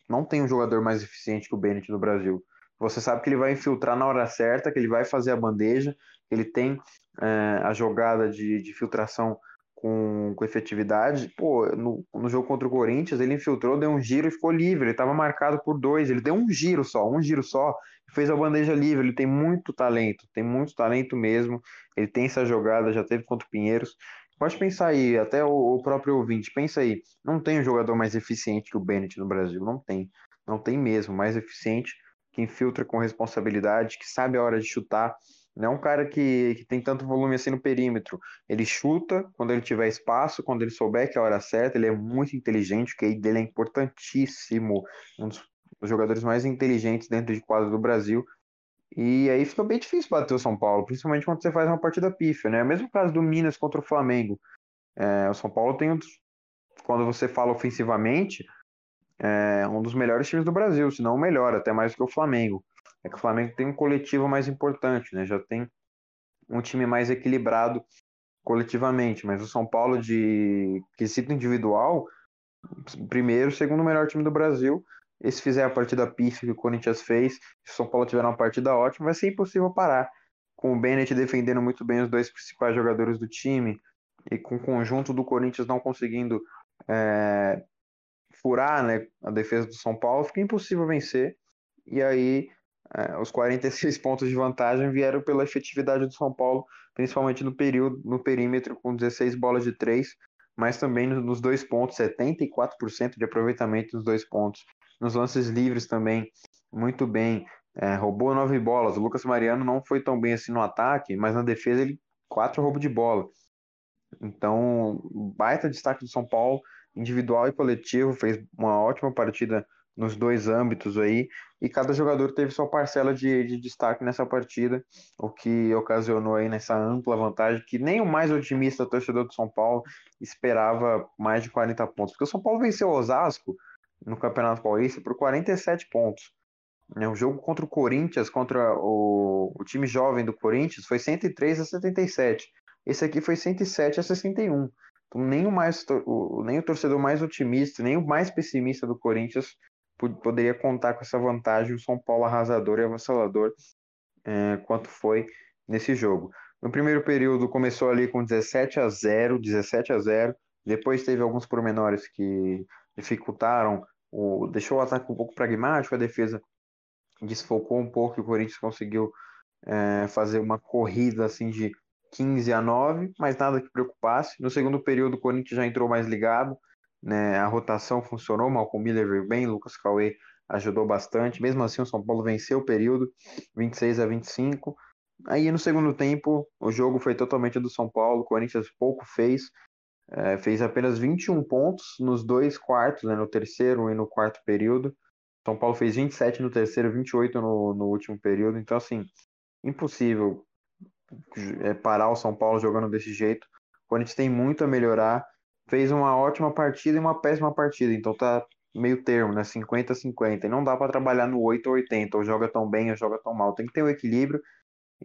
não tem um jogador mais eficiente que o Bennett no Brasil. Você sabe que ele vai infiltrar na hora certa, que ele vai fazer a bandeja, que ele tem é, a jogada de, de filtração com, com efetividade. Pô, no, no jogo contra o Corinthians, ele infiltrou, deu um giro e ficou livre. Ele estava marcado por dois. Ele deu um giro só, um giro só, fez a bandeja livre. Ele tem muito talento, tem muito talento mesmo. Ele tem essa jogada, já teve contra o Pinheiros. Pode pensar aí, até o, o próprio ouvinte, pensa aí. Não tem um jogador mais eficiente que o Bennett no Brasil, não tem. Não tem mesmo, mais eficiente, que infiltra com responsabilidade, que sabe a hora de chutar. Não é um cara que, que tem tanto volume assim no perímetro. Ele chuta quando ele tiver espaço, quando ele souber que é a hora certa. Ele é muito inteligente, o QI dele é importantíssimo. Um dos jogadores mais inteligentes dentro de quadro do Brasil. E aí fica bem difícil bater o São Paulo, principalmente quando você faz uma partida pífia, né? O mesmo caso do Minas contra o Flamengo. É, o São Paulo tem, quando você fala ofensivamente, é um dos melhores times do Brasil, se não o melhor, até mais que o Flamengo. É que o Flamengo tem um coletivo mais importante, né? Já tem um time mais equilibrado coletivamente, mas o São Paulo de quesito individual, primeiro, segundo melhor time do Brasil. E se fizer a partida pífia que o Corinthians fez, se o São Paulo tiver uma partida ótima, vai ser impossível parar. Com o Bennett defendendo muito bem os dois principais jogadores do time e com o conjunto do Corinthians não conseguindo é, furar né, a defesa do São Paulo, fica impossível vencer. E aí é, os 46 pontos de vantagem vieram pela efetividade do São Paulo, principalmente no período, no perímetro, com 16 bolas de 3, mas também nos dois pontos, 74% de aproveitamento nos dois pontos. Nos lances livres também, muito bem. É, roubou nove bolas. O Lucas Mariano não foi tão bem assim no ataque, mas na defesa ele quatro roubos de bola. Então, baita destaque do São Paulo, individual e coletivo, fez uma ótima partida nos dois âmbitos aí, e cada jogador teve sua parcela de, de destaque nessa partida, o que ocasionou aí nessa ampla vantagem que nem o mais otimista torcedor do São Paulo esperava mais de 40 pontos, porque o São Paulo venceu o Osasco no Campeonato Paulista por 47 pontos. É um jogo contra o Corinthians, contra o, o time jovem do Corinthians, foi 103 a 77. Esse aqui foi 107 a 61. Então, nem o, mais, o, nem o torcedor mais otimista, nem o mais pessimista do Corinthians poderia contar com essa vantagem, o São Paulo arrasador e avassalador, é, quanto foi nesse jogo. No primeiro período começou ali com 17 a 0, 17 a 0. Depois teve alguns pormenores que dificultaram, o, deixou o ataque um pouco pragmático, a defesa desfocou um pouco e o Corinthians conseguiu é, fazer uma corrida assim de 15 a 9, mas nada que preocupasse. No segundo período o Corinthians já entrou mais ligado, né? A rotação funcionou, Malcolm Miller veio bem, Lucas Cauê ajudou bastante. Mesmo assim, o São Paulo venceu o período, 26 a 25. Aí no segundo tempo, o jogo foi totalmente do São Paulo, o Corinthians pouco fez, é, fez apenas 21 pontos nos dois quartos, né, no terceiro e no quarto período. São Paulo fez 27 no terceiro, 28 no, no último período. Então, assim, impossível é, parar o São Paulo jogando desse jeito. O Corinthians tem muito a melhorar fez uma ótima partida e uma péssima partida, então tá meio termo, né? 50-50. E não dá para trabalhar no 8 ou 80, ou joga tão bem ou joga tão mal. Tem que ter o um equilíbrio.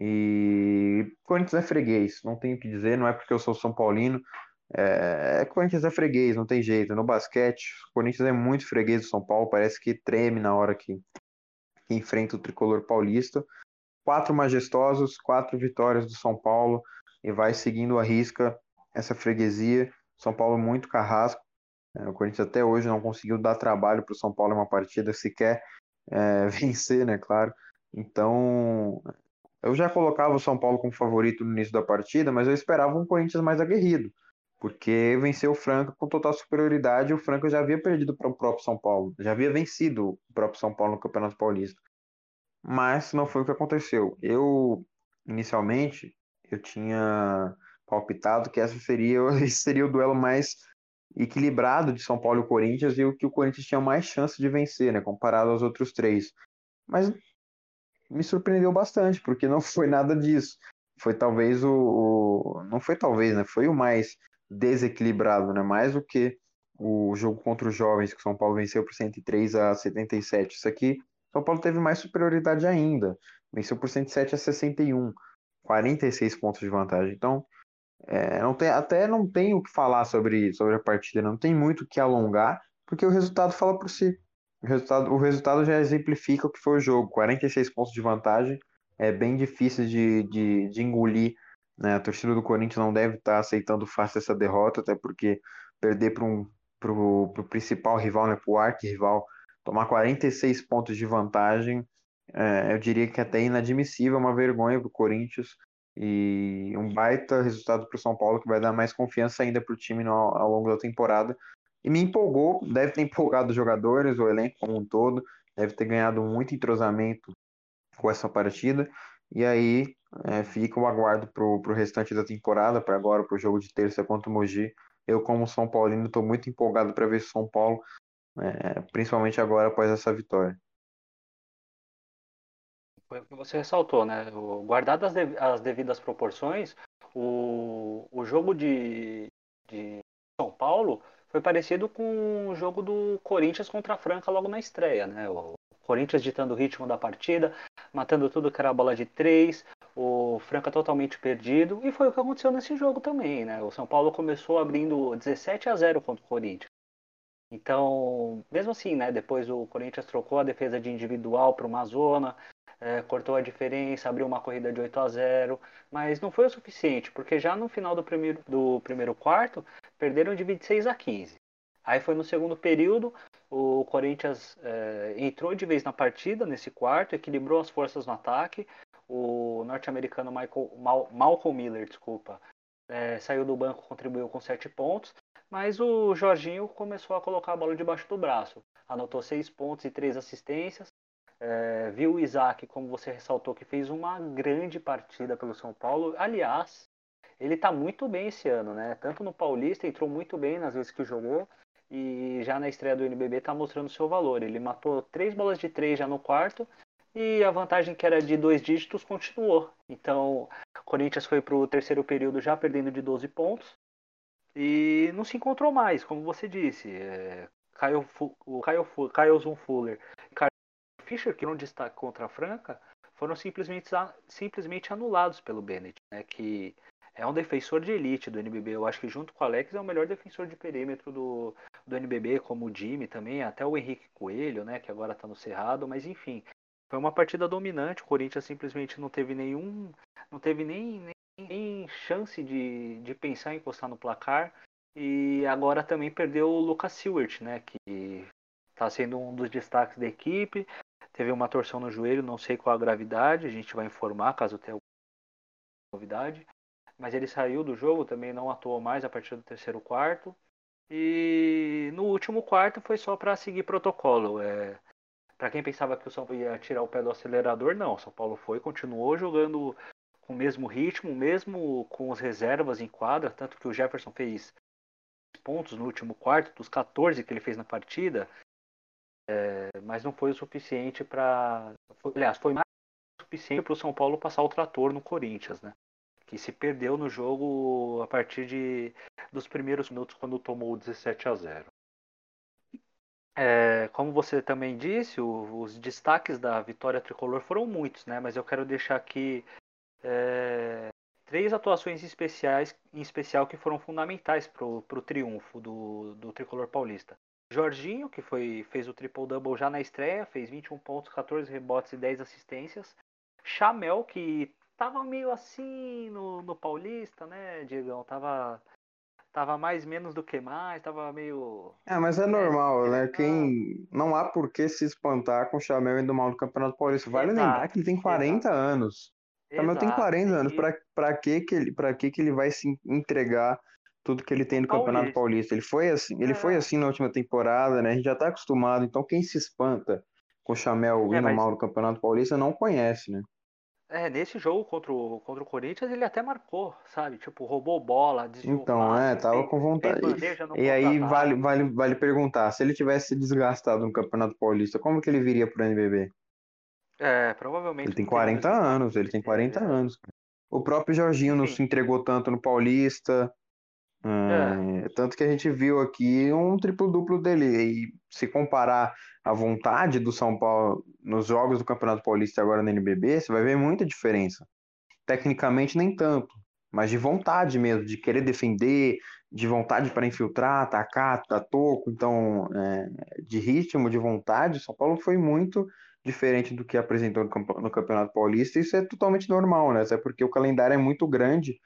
E Corinthians é freguês, não tenho o que dizer, não é porque eu sou São Paulino. É, Corinthians é freguês, não tem jeito. No basquete, o Corinthians é muito freguês do São Paulo, parece que treme na hora que, que enfrenta o tricolor paulista. Quatro majestosos, quatro vitórias do São Paulo e vai seguindo a risca essa freguesia. São Paulo muito carrasco. É, o Corinthians até hoje não conseguiu dar trabalho para o São Paulo em uma partida sequer é, vencer, né? Claro. Então, eu já colocava o São Paulo como favorito no início da partida, mas eu esperava um Corinthians mais aguerrido, porque venceu o Franca com total superioridade. O Franca já havia perdido para o próprio São Paulo, já havia vencido o próprio São Paulo no Campeonato Paulista. Mas não foi o que aconteceu. Eu, inicialmente, eu tinha palpitado que essa seria, esse seria o duelo mais equilibrado de São Paulo e Corinthians e o que o Corinthians tinha mais chance de vencer, né, comparado aos outros três. Mas me surpreendeu bastante, porque não foi nada disso. Foi talvez o, o não foi talvez, né, foi o mais desequilibrado, né, mais do que o jogo contra os jovens que São Paulo venceu por 103 a 77. Isso aqui São Paulo teve mais superioridade ainda. Venceu por 107 a 61, 46 pontos de vantagem. Então, é, não tem, até não tem o que falar sobre, sobre a partida, não tem muito o que alongar, porque o resultado fala por si. O resultado, o resultado já exemplifica o que foi o jogo. 46 pontos de vantagem, é bem difícil de, de, de engolir Né? A torcida do Corinthians não deve estar aceitando fácil essa derrota, até porque perder para um, o principal rival, né, para o arqui-rival, tomar 46 pontos de vantagem, é, eu diria que até inadmissível, uma vergonha para o Corinthians e um baita resultado para o São Paulo que vai dar mais confiança ainda para o time no, ao longo da temporada. E me empolgou, deve ter empolgado os jogadores, o elenco como um todo, deve ter ganhado muito entrosamento com essa partida. E aí é, fica o aguardo para o restante da temporada, para agora, para o jogo de terça contra o Mogi. Eu, como São Paulino, estou muito empolgado para ver São Paulo, é, principalmente agora após essa vitória. Foi o que você ressaltou, né? Guardado as, as devidas proporções, o, o jogo de, de São Paulo foi parecido com o jogo do Corinthians contra a Franca logo na estreia, né? O Corinthians ditando o ritmo da partida, matando tudo que era bola de três, o Franca totalmente perdido, e foi o que aconteceu nesse jogo também, né? O São Paulo começou abrindo 17 a 0 contra o Corinthians. Então, mesmo assim, né? Depois o Corinthians trocou a defesa de individual para uma zona, é, cortou a diferença, abriu uma corrida de 8 a 0, mas não foi o suficiente, porque já no final do primeiro, do primeiro quarto perderam de 26 a 15. Aí foi no segundo período, o Corinthians é, entrou de vez na partida nesse quarto, equilibrou as forças no ataque. O norte-americano Mal, Malcolm Miller, desculpa, é, saiu do banco, contribuiu com 7 pontos, mas o Jorginho começou a colocar a bola debaixo do braço. Anotou 6 pontos e 3 assistências, é, viu o Isaac, como você ressaltou, que fez uma grande partida pelo São Paulo. Aliás, ele está muito bem esse ano, né? Tanto no Paulista, entrou muito bem nas vezes que jogou. E já na estreia do NBB está mostrando seu valor. Ele matou três bolas de três já no quarto. E a vantagem que era de dois dígitos continuou. Então, o Corinthians foi para o terceiro período já perdendo de 12 pontos. E não se encontrou mais, como você disse. É, Caio, o Caio, Caio Fuller Fischer, que não destaque contra a Franca, foram simplesmente, simplesmente anulados pelo Bennett, né, que é um defensor de elite do NBB. Eu acho que junto com o Alex é o melhor defensor de perímetro do, do NBB, como o Jimmy também, até o Henrique Coelho, né, que agora está no Cerrado, mas enfim, foi uma partida dominante. O Corinthians simplesmente não teve nenhum, não teve nem, nem, nem chance de, de pensar em encostar no placar. E agora também perdeu o Lucas Seward, né, que está sendo um dos destaques da equipe teve uma torção no joelho, não sei qual a gravidade, a gente vai informar caso tenha novidade. Mas ele saiu do jogo, também não atuou mais a partir do terceiro quarto. E no último quarto foi só para seguir protocolo. É, para quem pensava que o São Paulo ia tirar o pé do acelerador, não. O São Paulo foi, continuou jogando com o mesmo ritmo, mesmo com as reservas em quadra, tanto que o Jefferson fez pontos no último quarto, dos 14 que ele fez na partida, é, mas não foi o suficiente para. Aliás, foi mais suficiente para o São Paulo passar o trator no Corinthians, né? Que se perdeu no jogo a partir de, dos primeiros minutos quando tomou 17 a 0. É, como você também disse, o, os destaques da vitória tricolor foram muitos, né? Mas eu quero deixar aqui é, três atuações especiais, em especial que foram fundamentais para o triunfo do, do tricolor paulista. Jorginho, que foi, fez o triple-double já na estreia, fez 21 pontos, 14 rebotes e 10 assistências. Chamel, que tava meio assim no, no Paulista, né, Diegão? Tava, tava mais menos do que mais, tava meio. É, mas é normal, é, né? Quem. Não há por que se espantar com o Chamel indo mal no Campeonato Paulista. Vale exato, lembrar que ele tem 40 exato. anos. O Chamel tem 40 anos. Pra, pra, que, que, ele, pra que, que ele vai se entregar tudo que ele tem no Paulista. Campeonato Paulista. Ele foi assim, ele é. foi assim na última temporada, né? A gente já tá acostumado. Então quem se espanta com o Chamel é, indo mas... mal no Campeonato Paulista não conhece, né? É, nesse jogo contra o, contra o Corinthians ele até marcou, sabe? Tipo, roubou bola, desviou Então, é, tava com vontade. E aí vale, vale, vale perguntar, se ele tivesse desgastado no Campeonato Paulista, como que ele viria pro NBB? É, provavelmente. Ele tem 40 anos, ele tem 40 é. anos. O próprio Jorginho Sim. não se entregou tanto no Paulista. É. Tanto que a gente viu aqui um triplo-duplo dele. E se comparar a vontade do São Paulo nos jogos do Campeonato Paulista agora no NBB, você vai ver muita diferença. Tecnicamente, nem tanto, mas de vontade mesmo, de querer defender, de vontade para infiltrar, atacar, dar toco, então é, de ritmo, de vontade, São Paulo foi muito diferente do que apresentou no Campeonato Paulista. Isso é totalmente normal, né? Até porque o calendário é muito grande.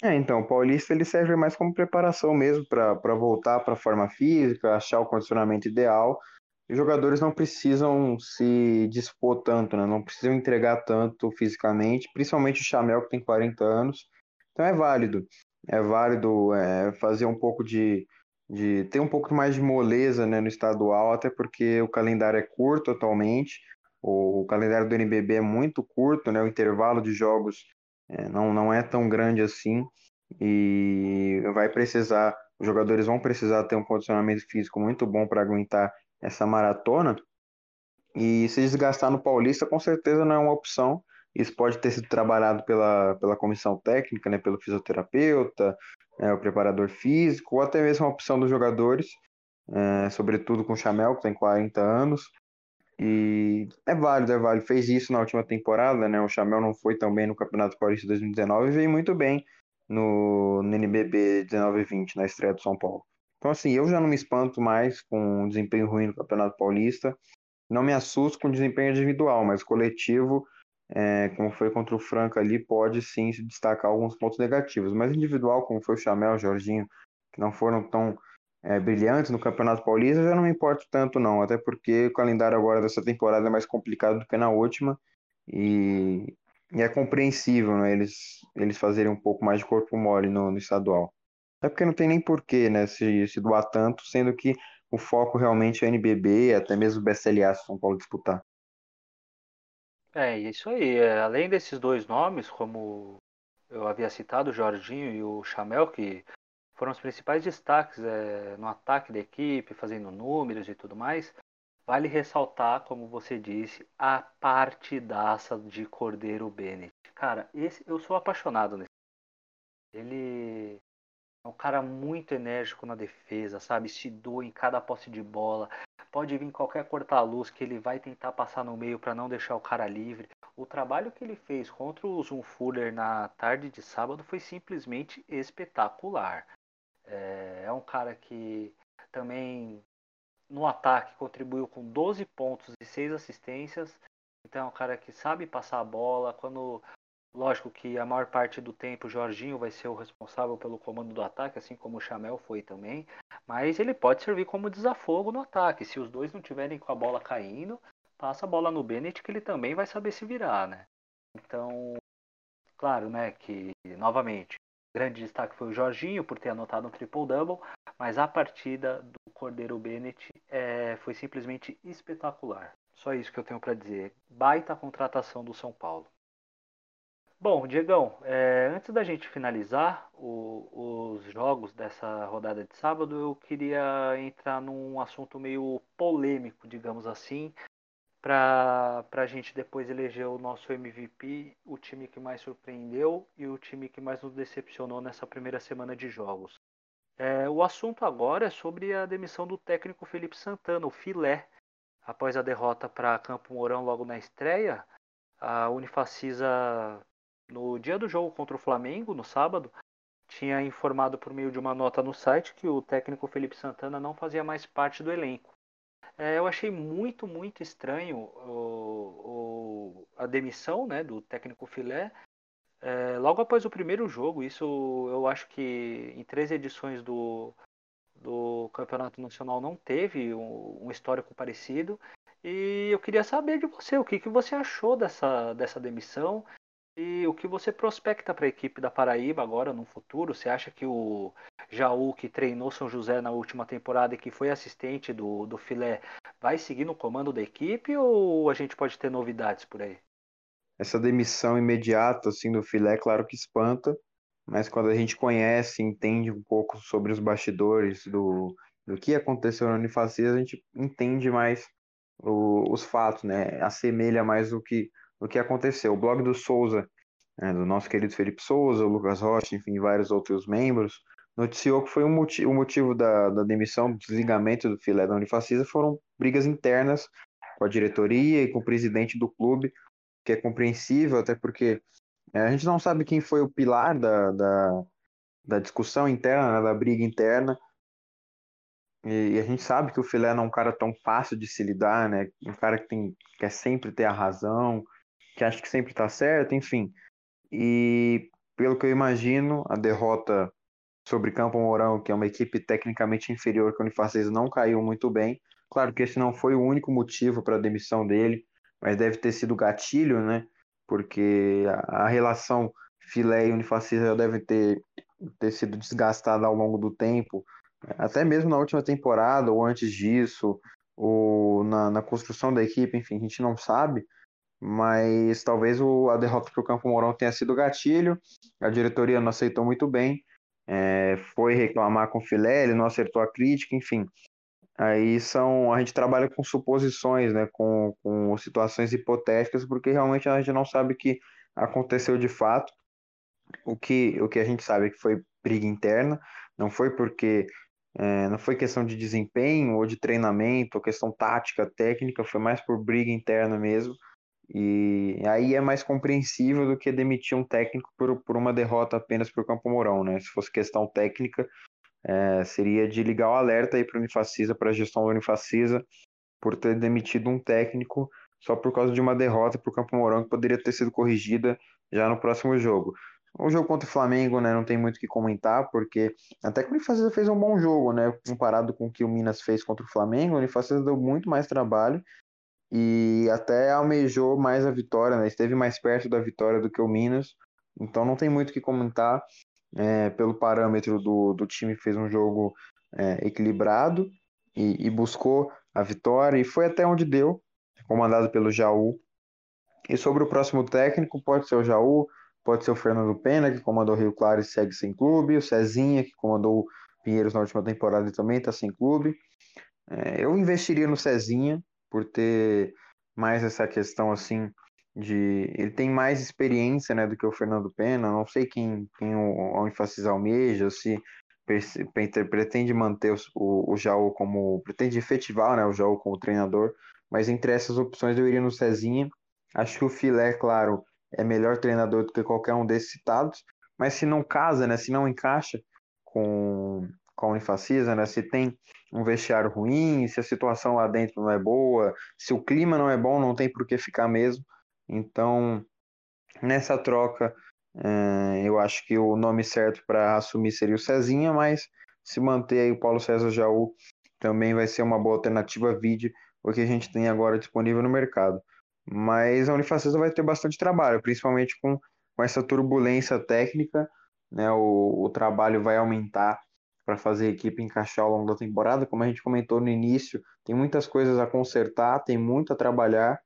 É, então, o Paulista ele serve mais como preparação mesmo para voltar para a forma física, achar o condicionamento ideal. Os jogadores não precisam se dispor tanto, né? Não precisam entregar tanto fisicamente, principalmente o Chamel que tem 40 anos. Então é válido é válido é, fazer um pouco de, de ter um pouco mais de moleza né, no estadual, até porque o calendário é curto atualmente, o, o calendário do NBB é muito curto, né, o intervalo de jogos é, não, não é tão grande assim, e vai precisar, os jogadores vão precisar ter um condicionamento físico muito bom para aguentar essa maratona, e se desgastar no Paulista com certeza não é uma opção, isso pode ter sido trabalhado pela, pela comissão técnica, né, pelo fisioterapeuta, né, o preparador físico, ou até mesmo a opção dos jogadores, é, sobretudo com o Chamel, que tem 40 anos. E é válido, é válido. Fez isso na última temporada, né? O Chamel não foi tão bem no Campeonato Paulista 2019 e veio muito bem no, no NBB 19-20, na estreia do São Paulo. Então, assim, eu já não me espanto mais com o desempenho ruim no Campeonato Paulista. Não me assusto com o desempenho individual, mas coletivo é, como foi contra o Franca ali, pode sim se destacar alguns pontos negativos. Mas individual, como foi o Chamel, o Jorginho, que não foram tão é, brilhantes no Campeonato Paulista, já não me importo tanto não, até porque o calendário agora dessa temporada é mais complicado do que na última e, e é compreensível né, eles, eles fazerem um pouco mais de corpo mole no, no estadual. Até porque não tem nem porquê né, se, se doar tanto, sendo que o foco realmente é NBB, até mesmo o BSLA se São Paulo disputar. É, isso aí. É, além desses dois nomes, como eu havia citado, o Jorginho e o Chamel, que foram os principais destaques é, no ataque da equipe, fazendo números e tudo mais, vale ressaltar, como você disse, a partidaça de Cordeiro Bennett. Cara, esse eu sou apaixonado nesse. Ele é um cara muito enérgico na defesa, sabe? Se doa em cada posse de bola pode vir qualquer corta-luz que ele vai tentar passar no meio para não deixar o cara livre. O trabalho que ele fez contra o Zunfuller na tarde de sábado foi simplesmente espetacular. É, é um cara que também no ataque contribuiu com 12 pontos e 6 assistências. Então é um cara que sabe passar a bola. Quando Lógico que a maior parte do tempo o Jorginho vai ser o responsável pelo comando do ataque, assim como o Chamel foi também. Mas ele pode servir como desafogo no ataque. Se os dois não tiverem com a bola caindo, passa a bola no Bennett que ele também vai saber se virar, né? Então, claro, né, que novamente, grande destaque foi o Jorginho por ter anotado um triple-double, mas a partida do Cordeiro Bennett é, foi simplesmente espetacular. Só isso que eu tenho para dizer. Baita contratação do São Paulo. Bom, Diegão, é, antes da gente finalizar o, os jogos dessa rodada de sábado, eu queria entrar num assunto meio polêmico, digamos assim, para a gente depois eleger o nosso MVP, o time que mais surpreendeu e o time que mais nos decepcionou nessa primeira semana de jogos. É, o assunto agora é sobre a demissão do técnico Felipe Santana, o filé. Após a derrota para Campo Mourão logo na estreia, a Unifacisa no dia do jogo contra o Flamengo, no sábado, tinha informado por meio de uma nota no site que o técnico Felipe Santana não fazia mais parte do elenco. É, eu achei muito, muito estranho o, o, a demissão né, do técnico Filé. É, logo após o primeiro jogo, isso eu acho que em três edições do, do Campeonato Nacional não teve um, um histórico parecido. E eu queria saber de você, o que, que você achou dessa, dessa demissão e o que você prospecta para a equipe da Paraíba agora no futuro? Você acha que o Jaú, que treinou São José na última temporada e que foi assistente do, do Filé, vai seguir no comando da equipe ou a gente pode ter novidades por aí? Essa demissão imediata assim do Filé, claro que espanta, mas quando a gente conhece, entende um pouco sobre os bastidores do, do que aconteceu no Unifacias, a gente entende mais o, os fatos, né? Assemelha mais o que o que aconteceu. O blog do Souza, né, do nosso querido Felipe Souza, o Lucas Rocha, enfim, vários outros membros, noticiou que foi um motivo, o motivo da, da demissão, do desligamento do filé da Unifacisa foram brigas internas com a diretoria e com o presidente do clube, que é compreensível, até porque é, a gente não sabe quem foi o pilar da, da, da discussão interna, né, da briga interna. E, e, a gente sabe que o Filé não é um cara tão fácil de se lidar, né? Um cara que tem, quer sempre ter a razão, que acha que sempre está certo, enfim. E pelo que eu imagino, a derrota sobre Campo Mourão, que é uma equipe tecnicamente inferior que o Unifacisa não caiu muito bem. Claro que esse não foi o único motivo para a demissão dele, mas deve ter sido gatilho, né? Porque a, a relação Filé e já deve ter, ter sido desgastada ao longo do tempo, até mesmo na última temporada ou antes disso, ou na, na construção da equipe, enfim, a gente não sabe, mas talvez o, a derrota para o Campo Mourão tenha sido gatilho, a diretoria não aceitou muito bem, é, foi reclamar com o Filé, ele não acertou a crítica, enfim. Aí são, a gente trabalha com suposições, né, com, com situações hipotéticas, porque realmente a gente não sabe o que aconteceu de fato. O que, o que a gente sabe é que foi briga interna, não foi porque é, não foi questão de desempenho ou de treinamento, ou questão tática, técnica, foi mais por briga interna mesmo. E aí é mais compreensível do que demitir um técnico por, por uma derrota apenas para o Campo Mourão, né? Se fosse questão técnica, é, seria de ligar o alerta aí para o Unifacisa, para a gestão do Unifacisa, por ter demitido um técnico só por causa de uma derrota para o Campo Mourão que poderia ter sido corrigida já no próximo jogo. O jogo contra o Flamengo, né, não tem muito o que comentar, porque até que o Unifacisa fez um bom jogo, né, comparado com o que o Minas fez contra o Flamengo, o Unifacisa deu muito mais trabalho e até almejou mais a vitória, né? Esteve mais perto da vitória do que o Minas, então não tem muito o que comentar. É, pelo parâmetro do, do time, fez um jogo é, equilibrado e, e, buscou a vitória, e foi até onde deu, comandado pelo Jaú. E sobre o próximo técnico, pode ser o Jaú, pode ser o Fernando Pena, que comandou o Rio Claro e segue sem clube, o Cezinha, que comandou o Pinheiros na última temporada e também está sem clube. É, eu investiria no Cezinha, por ter mais essa questão assim de ele tem mais experiência né do que o Fernando Pena. Não sei quem, quem o, o Unifacisa almeja se pretende manter o, o Jaú como pretende efetivar né o Jaú como treinador mas entre essas opções eu iria no Cezinha. Acho que o Filé claro é melhor treinador do que qualquer um desses citados mas se não casa né se não encaixa com com a Unifacisa, né? Se tem um vestiário ruim, se a situação lá dentro não é boa, se o clima não é bom, não tem por que ficar mesmo. Então, nessa troca, é, eu acho que o nome certo para assumir seria o Cezinha, mas se manter aí o Paulo César Jaú também vai ser uma boa alternativa vide o que a gente tem agora disponível no mercado. Mas a Unifacisa vai ter bastante trabalho, principalmente com, com essa turbulência técnica, né? O, o trabalho vai aumentar para fazer a equipe encaixar ao longo da temporada. Como a gente comentou no início, tem muitas coisas a consertar, tem muito a trabalhar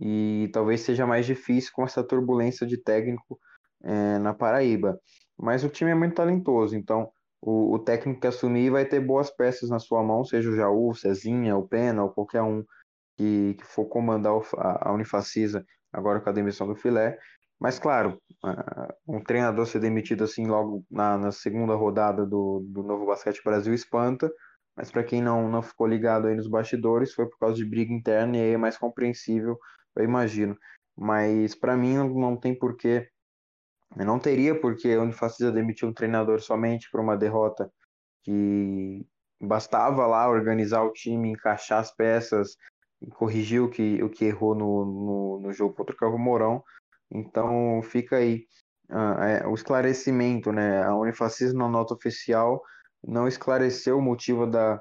e talvez seja mais difícil com essa turbulência de técnico é, na Paraíba. Mas o time é muito talentoso, então o, o, técnico que assumir vai ter boas peças na sua mão, seja o Jaú, o Cezinha, o Pena ou qualquer um que, que for comandar a, a Unifacisa agora com a demissão do Filé. Mas, claro, um treinador ser demitido assim logo na, na segunda rodada do, do Novo Basquete Brasil espanta. Mas para quem não, não ficou ligado aí nos bastidores, foi por causa de briga interna e aí é mais compreensível, eu imagino. Mas para mim não, tem porquê, não teria porquê a Unifacisa demitir um treinador somente por uma derrota que bastava lá organizar o time, encaixar as peças corrigir o que, o que errou no, no, no jogo contra o Cabo Mourão então fica aí uh, é, o esclarecimento, né? A Unifacisa na nota oficial não esclareceu o motivo da,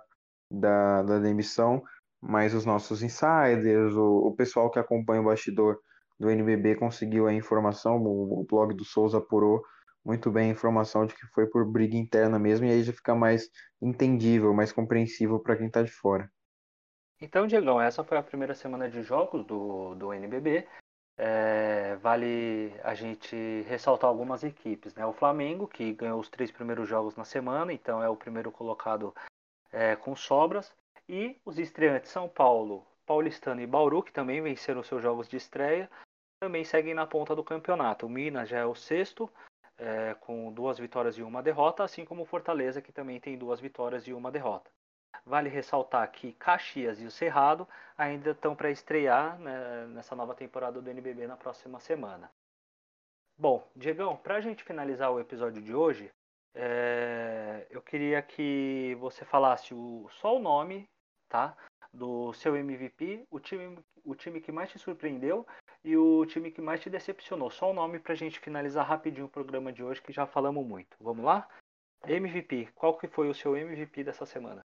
da, da demissão, mas os nossos insiders, o, o pessoal que acompanha o bastidor do NBB conseguiu a informação, o, o blog do Souza apurou muito bem a informação de que foi por briga interna mesmo, e aí já fica mais entendível, mais compreensível para quem está de fora. Então, Diegão, essa foi a primeira semana de jogos do, do NBB. É, vale a gente ressaltar algumas equipes. Né? O Flamengo, que ganhou os três primeiros jogos na semana, então é o primeiro colocado é, com sobras. E os estreantes São Paulo, Paulistano e Bauru, que também venceram seus jogos de estreia, também seguem na ponta do campeonato. O Minas já é o sexto, é, com duas vitórias e uma derrota, assim como o Fortaleza, que também tem duas vitórias e uma derrota. Vale ressaltar que Caxias e o Cerrado ainda estão para estrear né, nessa nova temporada do NBB na próxima semana. Bom, Diegão, para a gente finalizar o episódio de hoje, é, eu queria que você falasse o, só o nome, tá? Do seu MVP, o time, o time que mais te surpreendeu e o time que mais te decepcionou. Só o nome pra gente finalizar rapidinho o programa de hoje, que já falamos muito. Vamos lá? MVP, qual que foi o seu MVP dessa semana?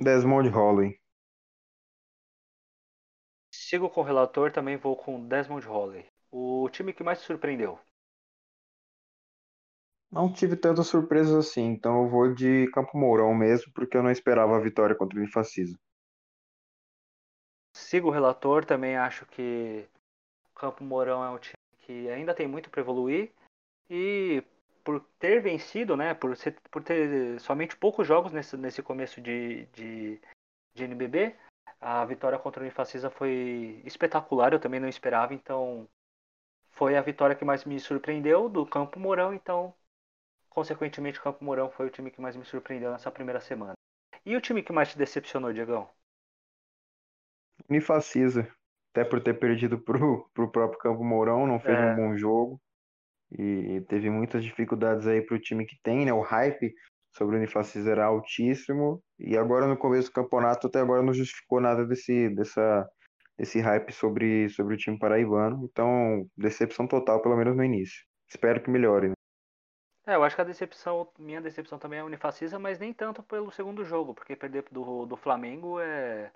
Desmond Holloway. Sigo com o relator, também vou com Desmond Holloway. O time que mais te surpreendeu? Não tive tantas surpresas assim, então eu vou de Campo Mourão mesmo, porque eu não esperava a vitória contra o Unifacisa. Sigo o relator, também acho que Campo Mourão é um time que ainda tem muito para evoluir e por ter vencido, né, por, ser, por ter somente poucos jogos nesse, nesse começo de, de, de NBB, a vitória contra o Unifacisa foi espetacular, eu também não esperava, então foi a vitória que mais me surpreendeu do Campo Mourão, então consequentemente o Campo Mourão foi o time que mais me surpreendeu nessa primeira semana. E o time que mais te decepcionou, Diegão? Unifacisa, até por ter perdido pro, pro próprio Campo Mourão, não fez é. um bom jogo e teve muitas dificuldades aí para o time que tem, né? O hype sobre o Unifacis era altíssimo e agora no começo do campeonato até agora não justificou nada desse dessa desse hype sobre sobre o time paraibano. Então, decepção total pelo menos no início. Espero que melhore. Né? É, eu acho que a decepção, minha decepção também é a Unifacisa, mas nem tanto pelo segundo jogo, porque perder do, do Flamengo é,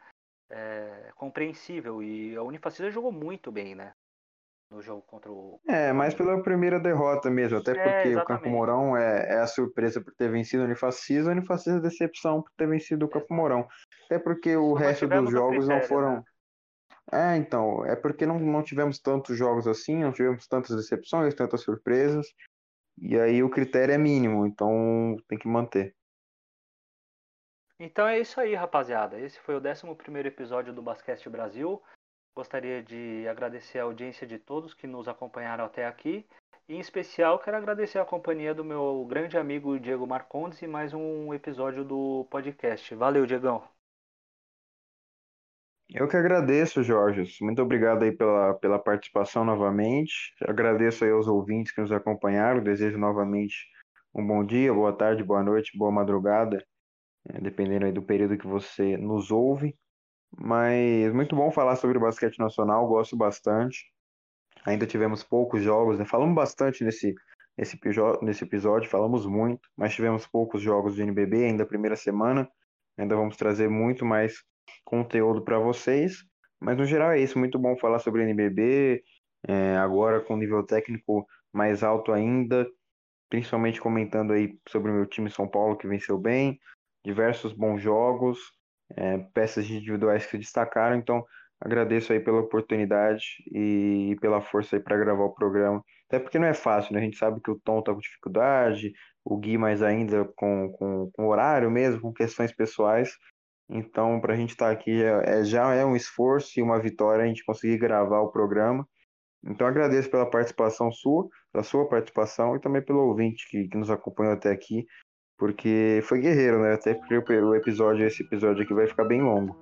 é compreensível e a Unifacisa jogou muito bem, né? No jogo contra o. É, mais pela primeira derrota mesmo, até é, porque o Campo Mourão é, é, a surpresa por ter vencido o Unifacisa, o Unifacisa é a decepção por ter vencido o Campo Mourão. Até porque o Só resto dos jogos critério, não foram. Né? É, então, é porque não, não tivemos tantos jogos assim, não tivemos tantas decepções, tantas surpresas, e aí o critério é mínimo, então tem que manter. Então é isso aí, rapaziada. Esse foi o 11 episódio do Basquete Brasil. Gostaria de agradecer a audiência de todos que nos acompanharam até aqui. E, em especial, quero agradecer a companhia do meu grande amigo Diego Marcondes e mais um episódio do podcast. Valeu, Diegão. Eu que agradeço, Jorge. Muito obrigado aí pela, pela participação novamente. Agradeço aí aos ouvintes que nos acompanharam. Desejo novamente um bom dia, boa tarde, boa noite, boa madrugada, eh, dependendo aí do período que você nos ouve. Mas muito bom falar sobre o basquete nacional, gosto bastante. Ainda tivemos poucos jogos, né? Falamos bastante nesse, nesse, nesse episódio, falamos muito, mas tivemos poucos jogos de NBB ainda primeira semana. Ainda vamos trazer muito mais conteúdo para vocês. Mas no geral é isso, muito bom falar sobre NBB, é, agora com nível técnico mais alto ainda, principalmente comentando aí sobre o meu time São Paulo que venceu bem, diversos bons jogos, é, peças individuais que se destacaram. Então, agradeço aí pela oportunidade e pela força aí para gravar o programa. Até porque não é fácil, né? A gente sabe que o Tom tá com dificuldade, o Gui mais ainda com, com, com horário mesmo, com questões pessoais. Então, para a gente estar tá aqui é, é, já é um esforço e uma vitória a gente conseguir gravar o programa. Então, agradeço pela participação sua, pela sua participação e também pelo ouvinte que, que nos acompanhou até aqui. Porque foi guerreiro, né? Até porque o episódio, esse episódio aqui vai ficar bem longo.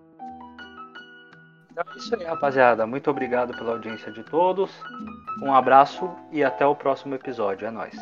Então é isso aí, rapaziada. Muito obrigado pela audiência de todos. Um abraço e até o próximo episódio. É nóis.